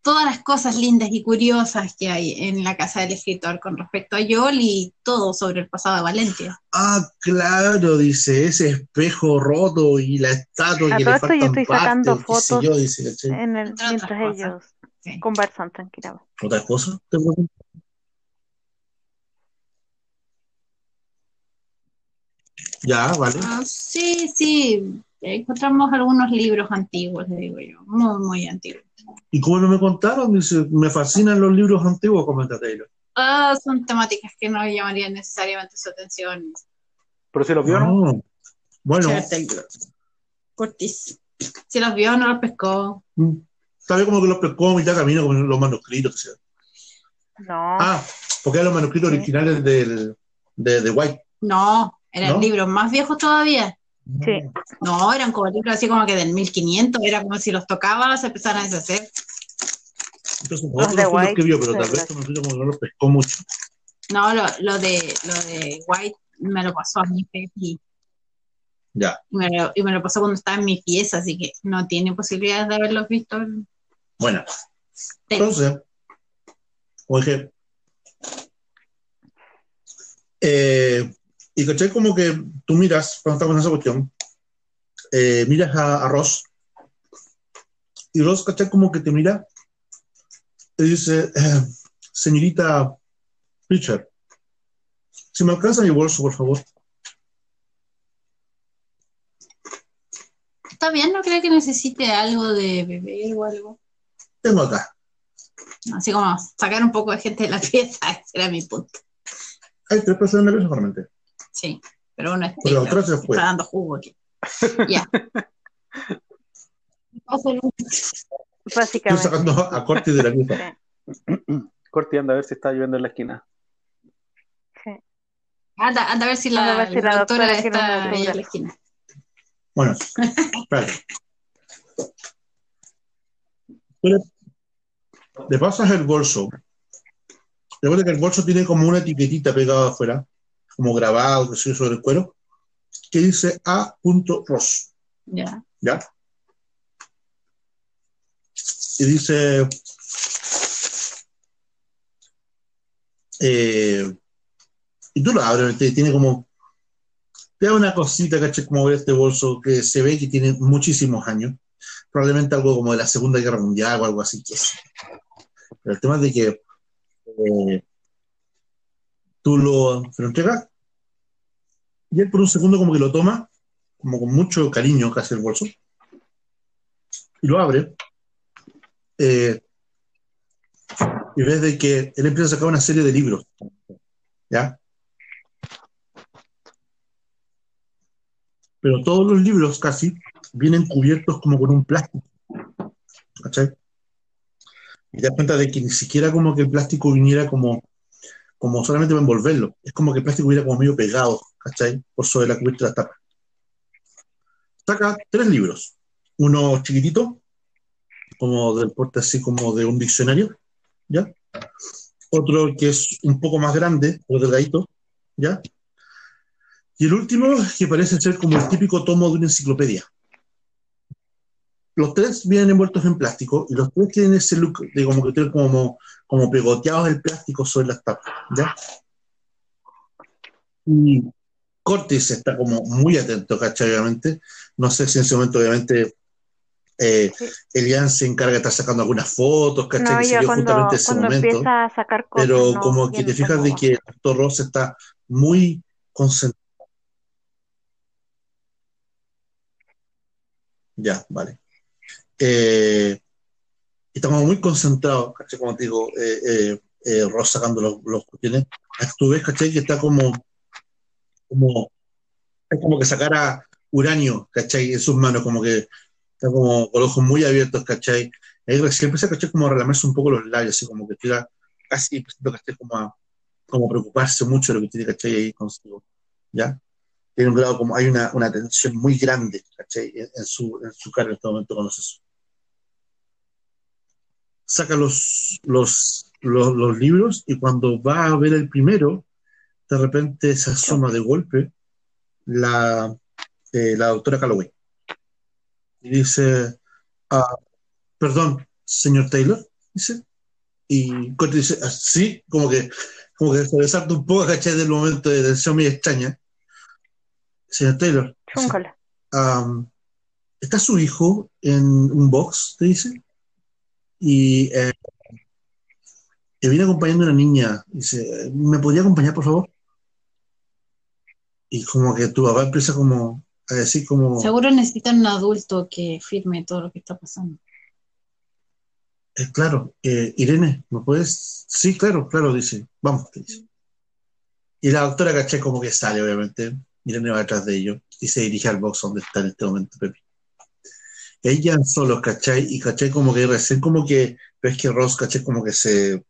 todas las cosas lindas y curiosas que hay en la casa del escritor con respecto a Joel y todo sobre el pasado de Valentia.
Ah, claro, dice, ese espejo roto y la estatua
A
que
todo
le
esto yo estoy sacando
partes,
fotos
yo,
mientras
cosas.
ellos
Sí.
conversan tranquilamente.
¿Otra cosa? ¿Te pregunto? Ya, vale.
Ah, sí, sí, encontramos algunos libros antiguos, le digo yo, muy, muy antiguos.
¿Y cómo no me contaron? Dice, me fascinan los libros antiguos, comenta Taylor.
Ah, son temáticas que no llamarían necesariamente su atención.
Pero si los vio, ¿no?
Ah, bueno.
Cortis. Si los vio, no los pescó.
sabe como que los pescó a mitad camino con los manuscritos. o sea.
No,
Ah, porque eran los manuscritos
Sí.
originales del, de, de White.
No, eran
¿No?
libros más viejos todavía.
Sí.
No, eran como libros así como que del 1500, era como si los tocaba, se empezaron a deshacer.
Entonces,
Los de White,
que vio, pero tal vez no los pescó mucho.
No, lo, lo de, lo de White me lo pasó a mí y,
Ya.
y me lo, y me lo pasó cuando estaba en mi pieza, así que no tiene posibilidades de haberlos visto.
Bueno,
Sí.
entonces, oye, eh, y caché como que tú miras, cuando estamos en esa cuestión, eh, miras a, a Ross, y Ross, caché como que te mira y dice, eh, señorita Richard, si me alcanza mi bolso, por favor.
Está bien, no creo que necesite algo de beber o algo.
Tengo acá.
Así como sacar un poco de gente de la pieza, ese era mi punto.
Hay tres personas en la mesa solamente.
Sí, pero uno es
Pero se fue.
está dando jugo aquí. Ya.
Estoy
básicamente.
sacando a corte de la mesa.
Corti anda a ver si está lloviendo en la esquina.
Sí.
Anda, anda a ver si la,
Anda a ver si la
la doctora está ahí en la esquina.
Bueno, le pasas el bolso. Recuerda que el bolso tiene como una etiquetita pegada afuera, como grabado, que sé yo, sobre el cuero, que dice A. Ross.
Ya.
¿Ya? Y dice. eh, y tú lo abres, te- tiene como. Te da una cosita, ¿cachai? Como ver este bolso que se ve que tiene muchísimos años. Probablemente algo como de la Segunda Guerra Mundial o algo así. que sé. Pero el tema es de que eh, tú lo, se entregas y él por un segundo como que lo toma, como con mucho cariño casi el bolso, y lo abre, eh, y ves de que él empieza a sacar una serie de libros. ¿Ya? Pero todos los libros casi vienen cubiertos como con un plástico. ¿Cachai? Y te das cuenta de que ni siquiera como que el plástico viniera como, como solamente envolverlo. Es como que el plástico viniera como medio pegado, ¿cachai? Por sobre la cubierta de la tapa. Saca tres libros. Uno chiquitito, como del porte así como de un diccionario, ¿ya? Otro que es un poco más grande, o delgadito, ¿ya? Y el último, que parece ser como el típico tomo de una enciclopedia. Los tres vienen envueltos en plástico y los tres tienen ese look de como que tienen como, como pegoteados el plástico sobre las tapas, ¿ya? Y Cortis está como muy atento, ¿cachai? Obviamente. No sé si en ese momento, obviamente, eh. Elian se encarga de estar sacando algunas fotos, ¿cachai?
No,
que se
cuando,
justamente ese momento.
empieza a sacar cosas,
Pero
no
como que te fijas de que el actor Ross está muy concentrado. Ya, vale. Eh, está como muy concentrado, ¿cachai? Como te digo, eh, eh, eh, Ross sacando los, los cuestiones. Tú ves, ¿cachai? Que está como, como, es como que sacara uranio, ¿cachai? En sus manos, como que está como con los ojos muy abiertos, ¿cachai? Ahí recién empieza, ¿cachai? Como a relamerse un poco los labios, así como que tira casi, ¿cachai? Como a, como preocuparse mucho de lo que tiene, ¿cachai? Ahí consigo, ¿ya? Tiene un grado como, hay una, una tensión muy grande, ¿cachai? En, en su, en su cara en este momento con eso. Saca los, los, los, los libros y cuando va a ver el primero, de repente se asoma de golpe la, eh, la doctora Calloway. Y dice, ah, perdón, señor Taylor, dice. Y Corte dice, "Ah, sí, como que, como que se un poco, ¿cachai? Del momento de tensión muy extraña. Señor Taylor, dice. "Am, ¿está su hijo en un box? Te dice. Y eh, que viene acompañando una niña. Dice, ¿me podría acompañar, por favor? Y como que tu papá empieza como a decir como,
Seguro necesitan un adulto que firme todo lo que está pasando.
eh, claro, eh, Irene, ¿me puedes? Sí, claro, claro, dice, vamos, te dice. Y la doctora, caché, como que sale, obviamente. Irene va detrás de ellos y se dirige al box donde está en este momento Pepe. Ella solos, ¿cachai? Y caché como que recién como que ves que Ross, caché, como que se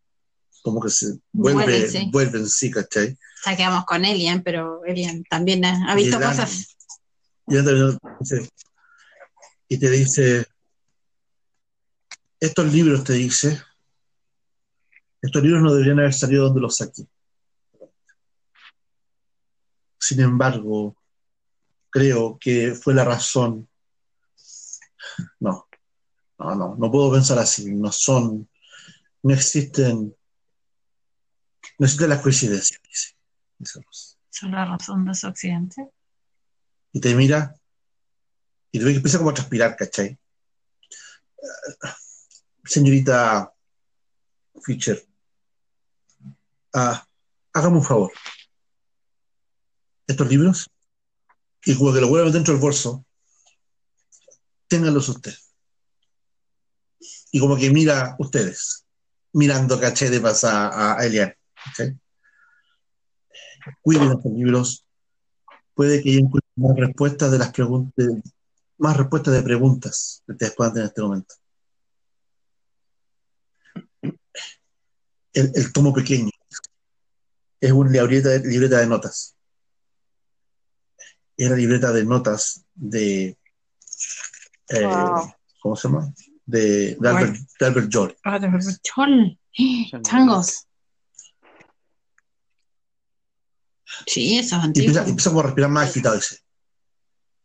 como que se vuelve,
Vuelve, sí.
vuelve en sí, ¿cachai?
O sea, quedamos con Elian, pero Elian también ha, ha visto
Y
cosas.
También y te dice, estos libros, te dice, estos libros no deberían haber salido donde los saqué. Sin embargo, creo que fue la razón. No, no, no, no puedo pensar así. No son, no existen, no existen las coincidencias, dice.
Es la razón de su accidente.
y te mira y te ve que empieza como a transpirar, ¿cachai? Eh, Señorita Fischer, ah, hágame un favor. Estos libros, y como que los vuelven dentro del bolso, ténganlos usted. Y como que mira ustedes, mirando, ¿cachai? De pasar a, Elian, ¿cachai? Cuiden estos libros, puede que encuentren más respuestas de las preguntas, más respuestas de preguntas que ustedes puedan en este momento. El, el tomo pequeño es una libreta libreta de notas. Es la libreta de notas de. Eh,
Wow.
¿Cómo se llama? De, de Albert, de Albert Joy.
Ah, de chol. Changos. Sí, eso es
Y
antiguo.
empieza, empieza como a respirar más agitado. Dice: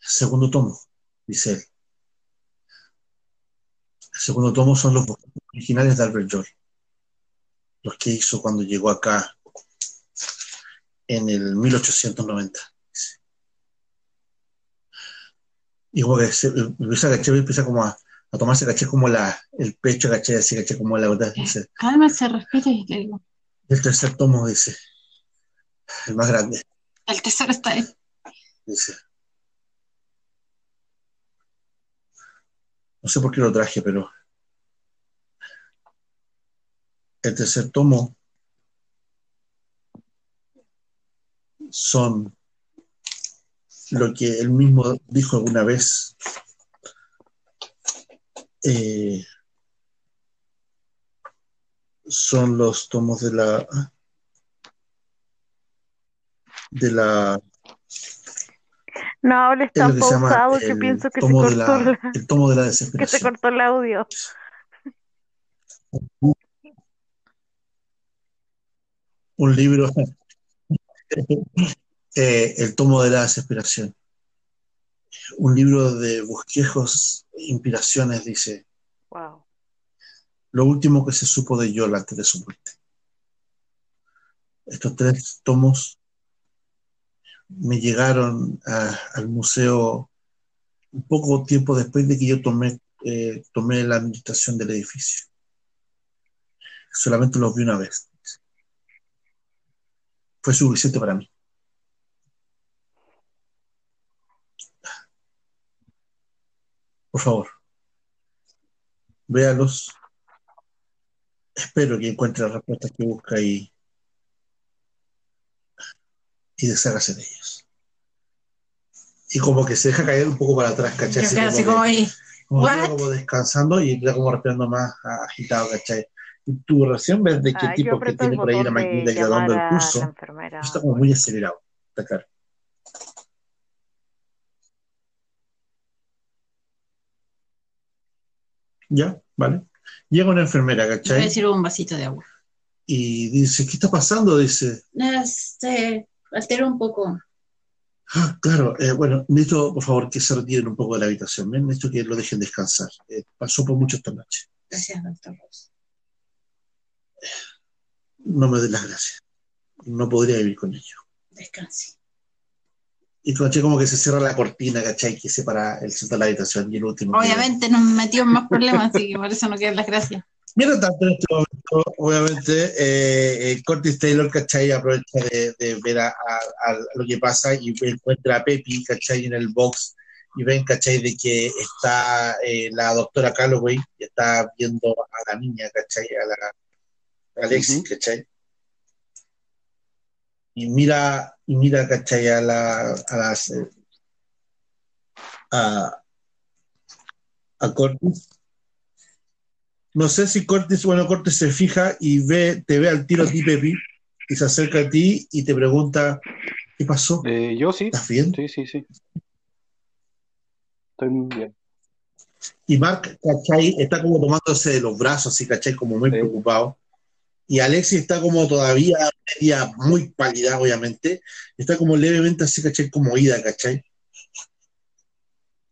Segundo tomo, dice él. El segundo tomo son los originales de Albert Joy. Los que hizo cuando llegó acá en el 1890. dice. Y como que se, empieza, caché, empieza como a, a tomarse, caché, como la, el pecho, caché, así, caché, como la verdad. Dice,
Cálmese, respire. y le digo,
el tercer tomo, dice, el más grande,
El tesoro está ahí.
dice. No sé por qué lo traje, pero el tercer tomo son lo que él mismo dijo alguna vez. eh, son los tomos de la de la
No hables tan pausado que pienso que se cortó
la,
la-
el tomo de la
que se
desesperación.
cortó el audio.
Un libro, eh, el tomo de la desesperación. Un libro de bosquejos, inspiraciones, dice,
Wow.
lo último que se supo de Yol antes de su muerte. Estos tres tomos me llegaron a- al museo un poco tiempo después de que yo tomé, eh, tomé la administración del edificio. Solamente los vi una vez. Fue suficiente para mí. Por favor, véalos. Espero que encuentre las respuestas que busca y, y deshágase de ellos. Y como que se deja caer un poco para atrás, ¿cachai? Así como
como ahí.
como, como descansando y queda como respirando más agitado, ¿cachai? Y tu recién ves de qué
Ah,
tipo que tiene por ahí la maquinita que
llamar
dando el
enfermera.
está como muy acelerado, está claro. ¿Ya? ¿Vale? Llega una enfermera,
Voy a
¿cachai?
decir un vasito de agua.
Y dice, ¿qué está pasando? Dice,
Este, altero un poco.
ah, claro, eh, bueno, necesito, por favor, que se retiren un poco de la habitación, ¿ven? Necesito que lo dejen descansar. Eh, pasó por mucho esta noche.
Gracias, doctor Ross.
No me den las gracias. No podría vivir con ello.
Descanse.
Y caché como que se cierra la cortina, ¿cachai? Que separa el centro de la habitación y el último. que-
Obviamente nos metió en más problemas, así que por eso no quiero las gracias.
Mientras tanto, en este momento, obviamente, eh, eh, Curtis Taylor, ¿cachai? Aprovecha de, de ver a, a- a lo que pasa y encuentra a Pepi, ¿cachai? En el box y ven, ¿cachai? De que está eh, la doctora Calloway y está viendo a la niña, ¿cachai? A la a Alexis. ¿cachai? Y mira, y mira, ¿cachai? A, la, a las... eh, a, a Curtis no sé si Cortes, bueno, Cortes se fija y ve, te ve al tiro a ti, Pepi, y se acerca a ti y te pregunta, ¿qué pasó?
Eh, yo sí,
¿Estás bien?
sí, sí, sí. Estoy muy bien.
Y Mark, ¿cachai? Está como tomándose de los brazos, así, ¿cachai? Como muy
Sí.
preocupado. Y Alexis está como todavía media muy pálida, obviamente. Está como levemente así, ¿cachai? Como ida, ¿cachai?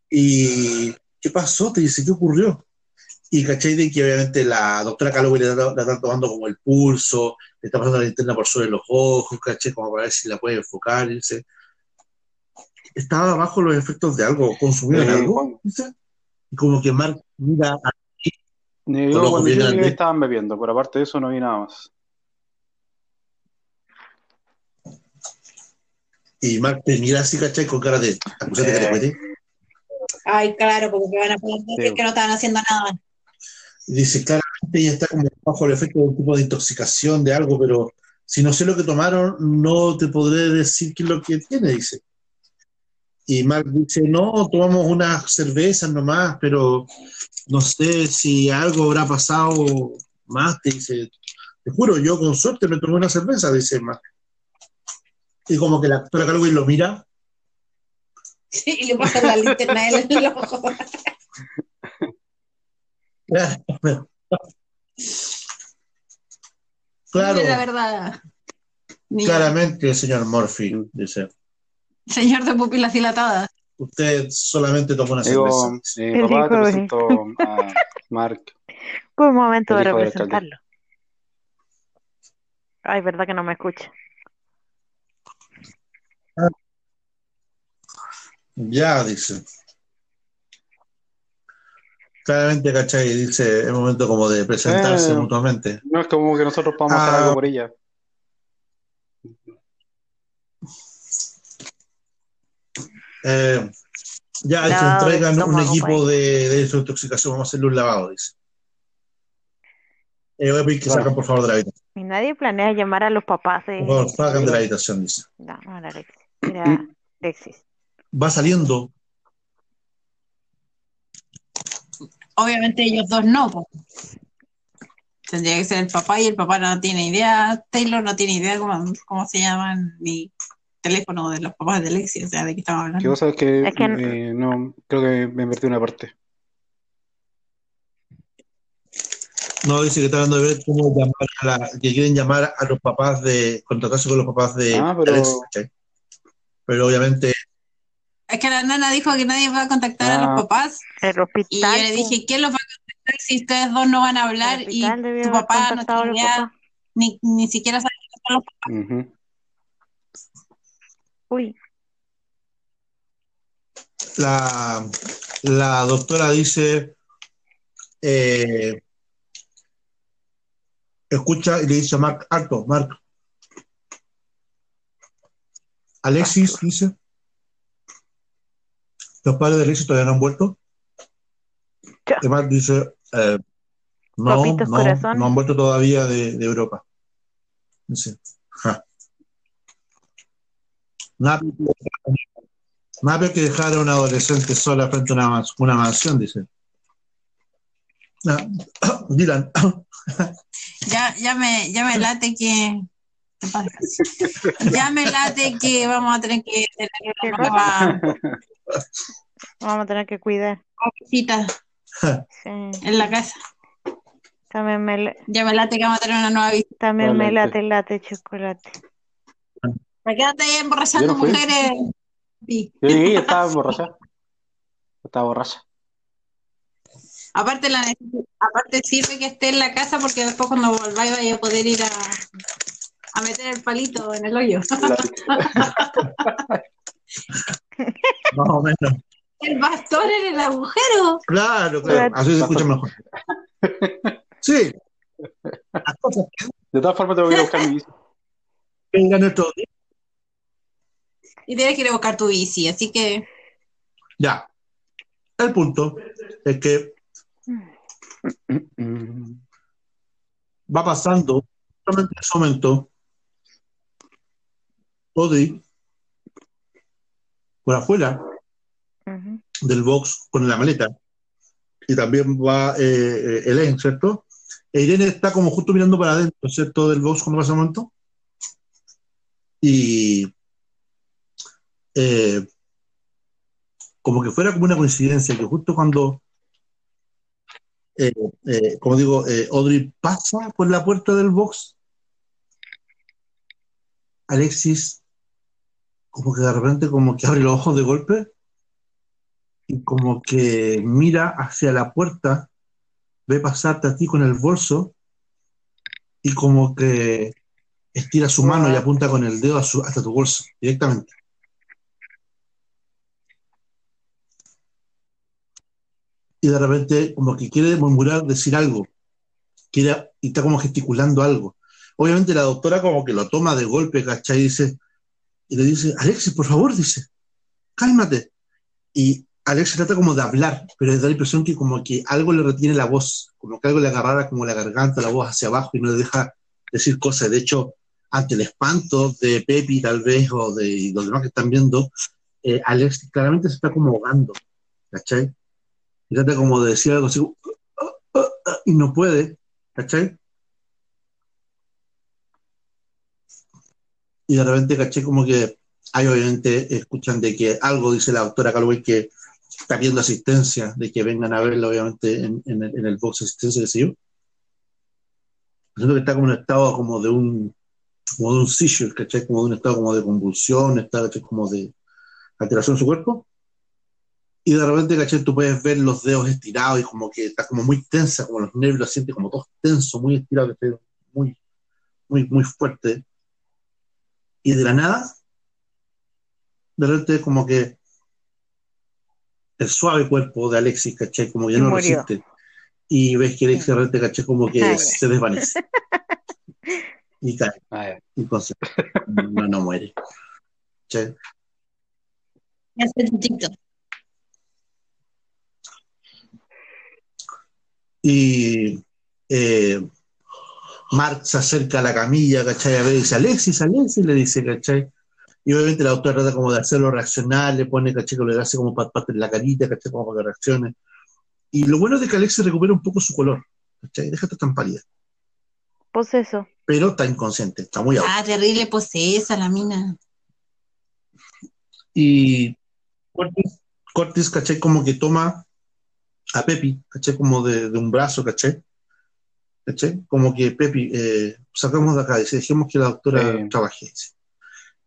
Y, ¿qué pasó? Te dice, ¿qué ocurrió? Y, ¿cachai? De que obviamente la doctora Calloway le está, tomando como el pulso, le está pasando la linterna por sobre los ojos, ¿cachai? Como para ver si la puede enfocar. Y dice, estaba bajo los efectos de algo, consumieron
Eh,
algo. Dice. Y como que Mark mira a
Yo cuando llegué estaban bebiendo, pero aparte de eso no vi nada más.
Y Mark te mira así, ¿cachai? Con cara de acusate que te
Eh.
cuete.
Ay, claro, como que van a poder decir
Sí.
que no estaban haciendo nada.
Dice, claramente ella está como bajo el efecto de un tipo de intoxicación, de algo, pero si no sé lo que tomaron, no te podré decir qué es lo que tiene, dice. Y Mark dice, no, tomamos unas cervezas nomás, pero no sé si algo habrá pasado más, te dice. Te juro, yo con suerte me tomé una cerveza, dice Mark. Y como que la actora Calloway lo mira
Y le pasan la linterna en el ojo.
Claro,
Dime La verdad. Niño.
claramente, señor Murphy, dice.
Señor de pupilas dilatadas.
Usted solamente tomó una
Digo,
cerveza.
El
papá,
hijo
te
de-
presento a Mark.
Fue un momento de representarlo. Ay, verdad que no me escucha.
Ya, dice. Claramente, ¿cachai? Dice, es momento como de presentarse
Eh.
mutuamente.
No es como que nosotros podamos hacer
Ah.
algo por ella.
Eh, ya,
Lavado
traigan un equipo de, de desintoxicación, vamos a hacerle un lavado, dice. Eh, voy a pedir que salgan por favor de la habitación.
Y nadie planea llamar a los papás de.
Por favor, salgan de la habitación, dice.
No, no era Alexis. Era Alexis.
Va saliendo,
Obviamente ellos dos no. Tendría que ser el papá y el papá no tiene idea. Taylor no tiene idea cómo, cómo se llaman ni teléfono de los papás de Lexi, o sea, de qué estamos
Que
hablando.
vos sabés que,
Es que-
eh, no, creo que me invertí una parte.
no dice que está hablando de ver cómo llamar a la, que quieren llamar a los papás de, contratarse con los papás de
Ah, pero-
¿cachai? Pero obviamente,
Es que la nana dijo que nadie va a contactar a
Ah.
los papás
El
y yo
hospital.
le dije, ¿quién los va a contactar si ustedes dos no van a hablar y
hospital
tu papá no tiene idea,
papás.
ni, ni siquiera sabe quiénes son los
Ujú.
Uy,
la, la doctora dice, eh, escucha y le dice a Mark, alto, Mark. Alexis dice, los padres de Alexis todavía no han vuelto. Y Mark dice, eh, no, no, no han vuelto todavía de, de Europa. Dice, ja. Nada, nada peor que dejar a una adolescente sola frente a una, mans- una mansión, dice. Ah, Dylan,
Ya, ya me, ya me late que. Ya me late que vamos a tener que tener
¿Qué
una nueva
vamos a tener que cuidar.
visita
Sí.
en la casa.
También me,
Ya me late que vamos a tener una nueva visita.
también me
Adelante.
late el latte chocolate.
¿Me quédate ahí emborrachando
Yo no
mujeres? Sí.
Sí, estaba borracha. Estaba borracha.
Aparte, la, aparte sirve que esté en la casa porque después cuando volváis vais a poder ir a, a meter el palito en el hoyo.
más o menos.
El bastón en el agujero.
Claro, claro, así se escucha mejor. Sí,
De todas formas, tengo que ir a buscar mi bici.
que vengan nuestros días.
Y tienes que ir a buscar tu bici, así que
Ya. El punto es que va pasando, justamente en ese momento, Audrey, por afuera del box con la maleta, y también va eh, eh, Elaine, ¿cierto? E Irene está como justo mirando para adentro, ¿cierto? Del box cuando pasa el momento. Y eh, como que fuera como una coincidencia, que justo cuando, eh, eh, como digo, eh, Audrey pasa por la puerta del box, Alexis como que de repente como que abre los ojos de golpe y como que mira hacia la puerta, ve pasarte a ti con el bolso y como que estira su mano y apunta con el dedo a su- hasta tu bolso directamente. Y de repente como que quiere murmurar, decir algo, quiere, y está como gesticulando algo. Obviamente la doctora como que lo toma de golpe, ¿cachai? Y dice, y le dice, Alexis, por favor, dice, cálmate. Y Alexis trata como de hablar, pero da la impresión que como que algo le retiene la voz, como que algo le agarrara como la garganta, la voz hacia abajo y no le deja decir cosas. De hecho, ante el espanto de Pepi tal vez o de los demás que están viendo, eh, Alexis claramente se está como ahogando, ¿cachai? Y trata como de algo así, "Uh, uh, uh", y no puede, ¿cachai? Y de repente, caché como que hay obviamente, escuchan de que algo dice la doctora Calloway que está pidiendo asistencia, de que vengan a verlo obviamente en, el, en el box asistencia, que sé yo. Siento que está como en un estado como de un, como de un seizure, ¿cachai? Como de un estado como de convulsión, estado ¿cachai? como de alteración en su cuerpo. Y de repente, ¿cachai? Tú puedes ver los dedos estirados y como que está como muy tensa, como los nervios los sientes como todos tensos, muy estirados, ¿cachai? Muy, muy, muy fuerte. Y de la nada, de repente como que el suave cuerpo de Alexis, ¿cachai? Como ya
Y
no
murió.
resiste. Y ves que Alexis de repente, ¿cachai? Como que
Ah, ya.
se desvanece. y cae.
Ah, ya.
Entonces, no, no muere. ¿Cachai?
Ya hace chiquito.
Y eh, Mark se acerca a la camilla, ¿cachai? A ver, dice, Alexis, Alexis, le dice, ¿cachai? Y obviamente la doctora trata como de hacerlo reaccionar, le pone, ¿cachai? Que le hace como pat, pat en la carita, ¿cachai? Como para que reaccione. Y lo bueno es de que Alexis recupera un poco su color, ¿cachai? Deja tan pálida.
Pues eso.
Pero está inconsciente, está muy alto.
Ah, terrible posesa la mina.
Y Cortis, Cortis, ¿cachai? Como que toma a Pepi, ¿cachai? Como de, de un brazo, ¿cachai? ¿Cachai? Como que Pepi, eh, sacamos de acá, dice, dejemos que la doctora
Sí.
trabaje. dice.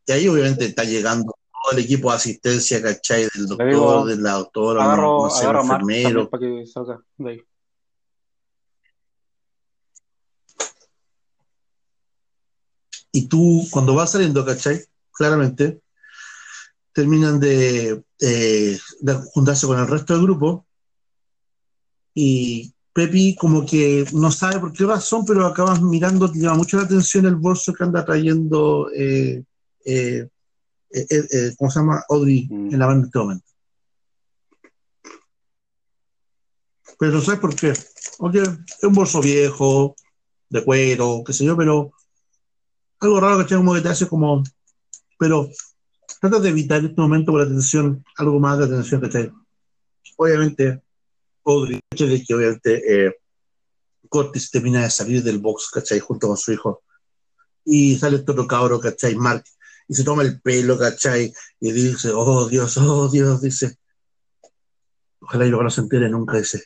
Y ahí obviamente está llegando todo el equipo de asistencia, ¿cachai? Del doctor,
digo,
de la doctora,
Agarro,
no sé,
agarro a Mark
enfermero.
también para que salga de ahí.
Y tú, cuando vas saliendo, ¿cachai? Claramente, terminan de, eh, de juntarse con el resto del grupo y Pepi como que no sabe por qué razón, pero acabas mirando, te llama mucho la atención el bolso que anda trayendo, eh, eh, eh, eh, eh, ¿cómo se llama? Audrey
Mm.
en la banda en este momento. Pero no sabes por qué. Ok, es un bolso viejo, de cuero, qué sé yo, pero algo raro que como que te hace como, pero trata de evitar en este momento por la atención, algo más de atención que te obviamente Hecho de que obviamente eh, Cortis termina de salir del box, ¿cachai? Junto con su hijo. Y sale otro cabro, ¿cachai? Mark, y se toma el pelo, ¿cachai? Y dice, oh Dios, oh Dios, dice. Ojalá y luego no se entere nunca, dice.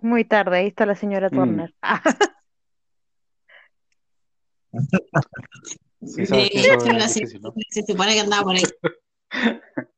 Muy tarde, ahí está la señora
Mm.
Turner.
Sí,
se supone que andaba por ahí.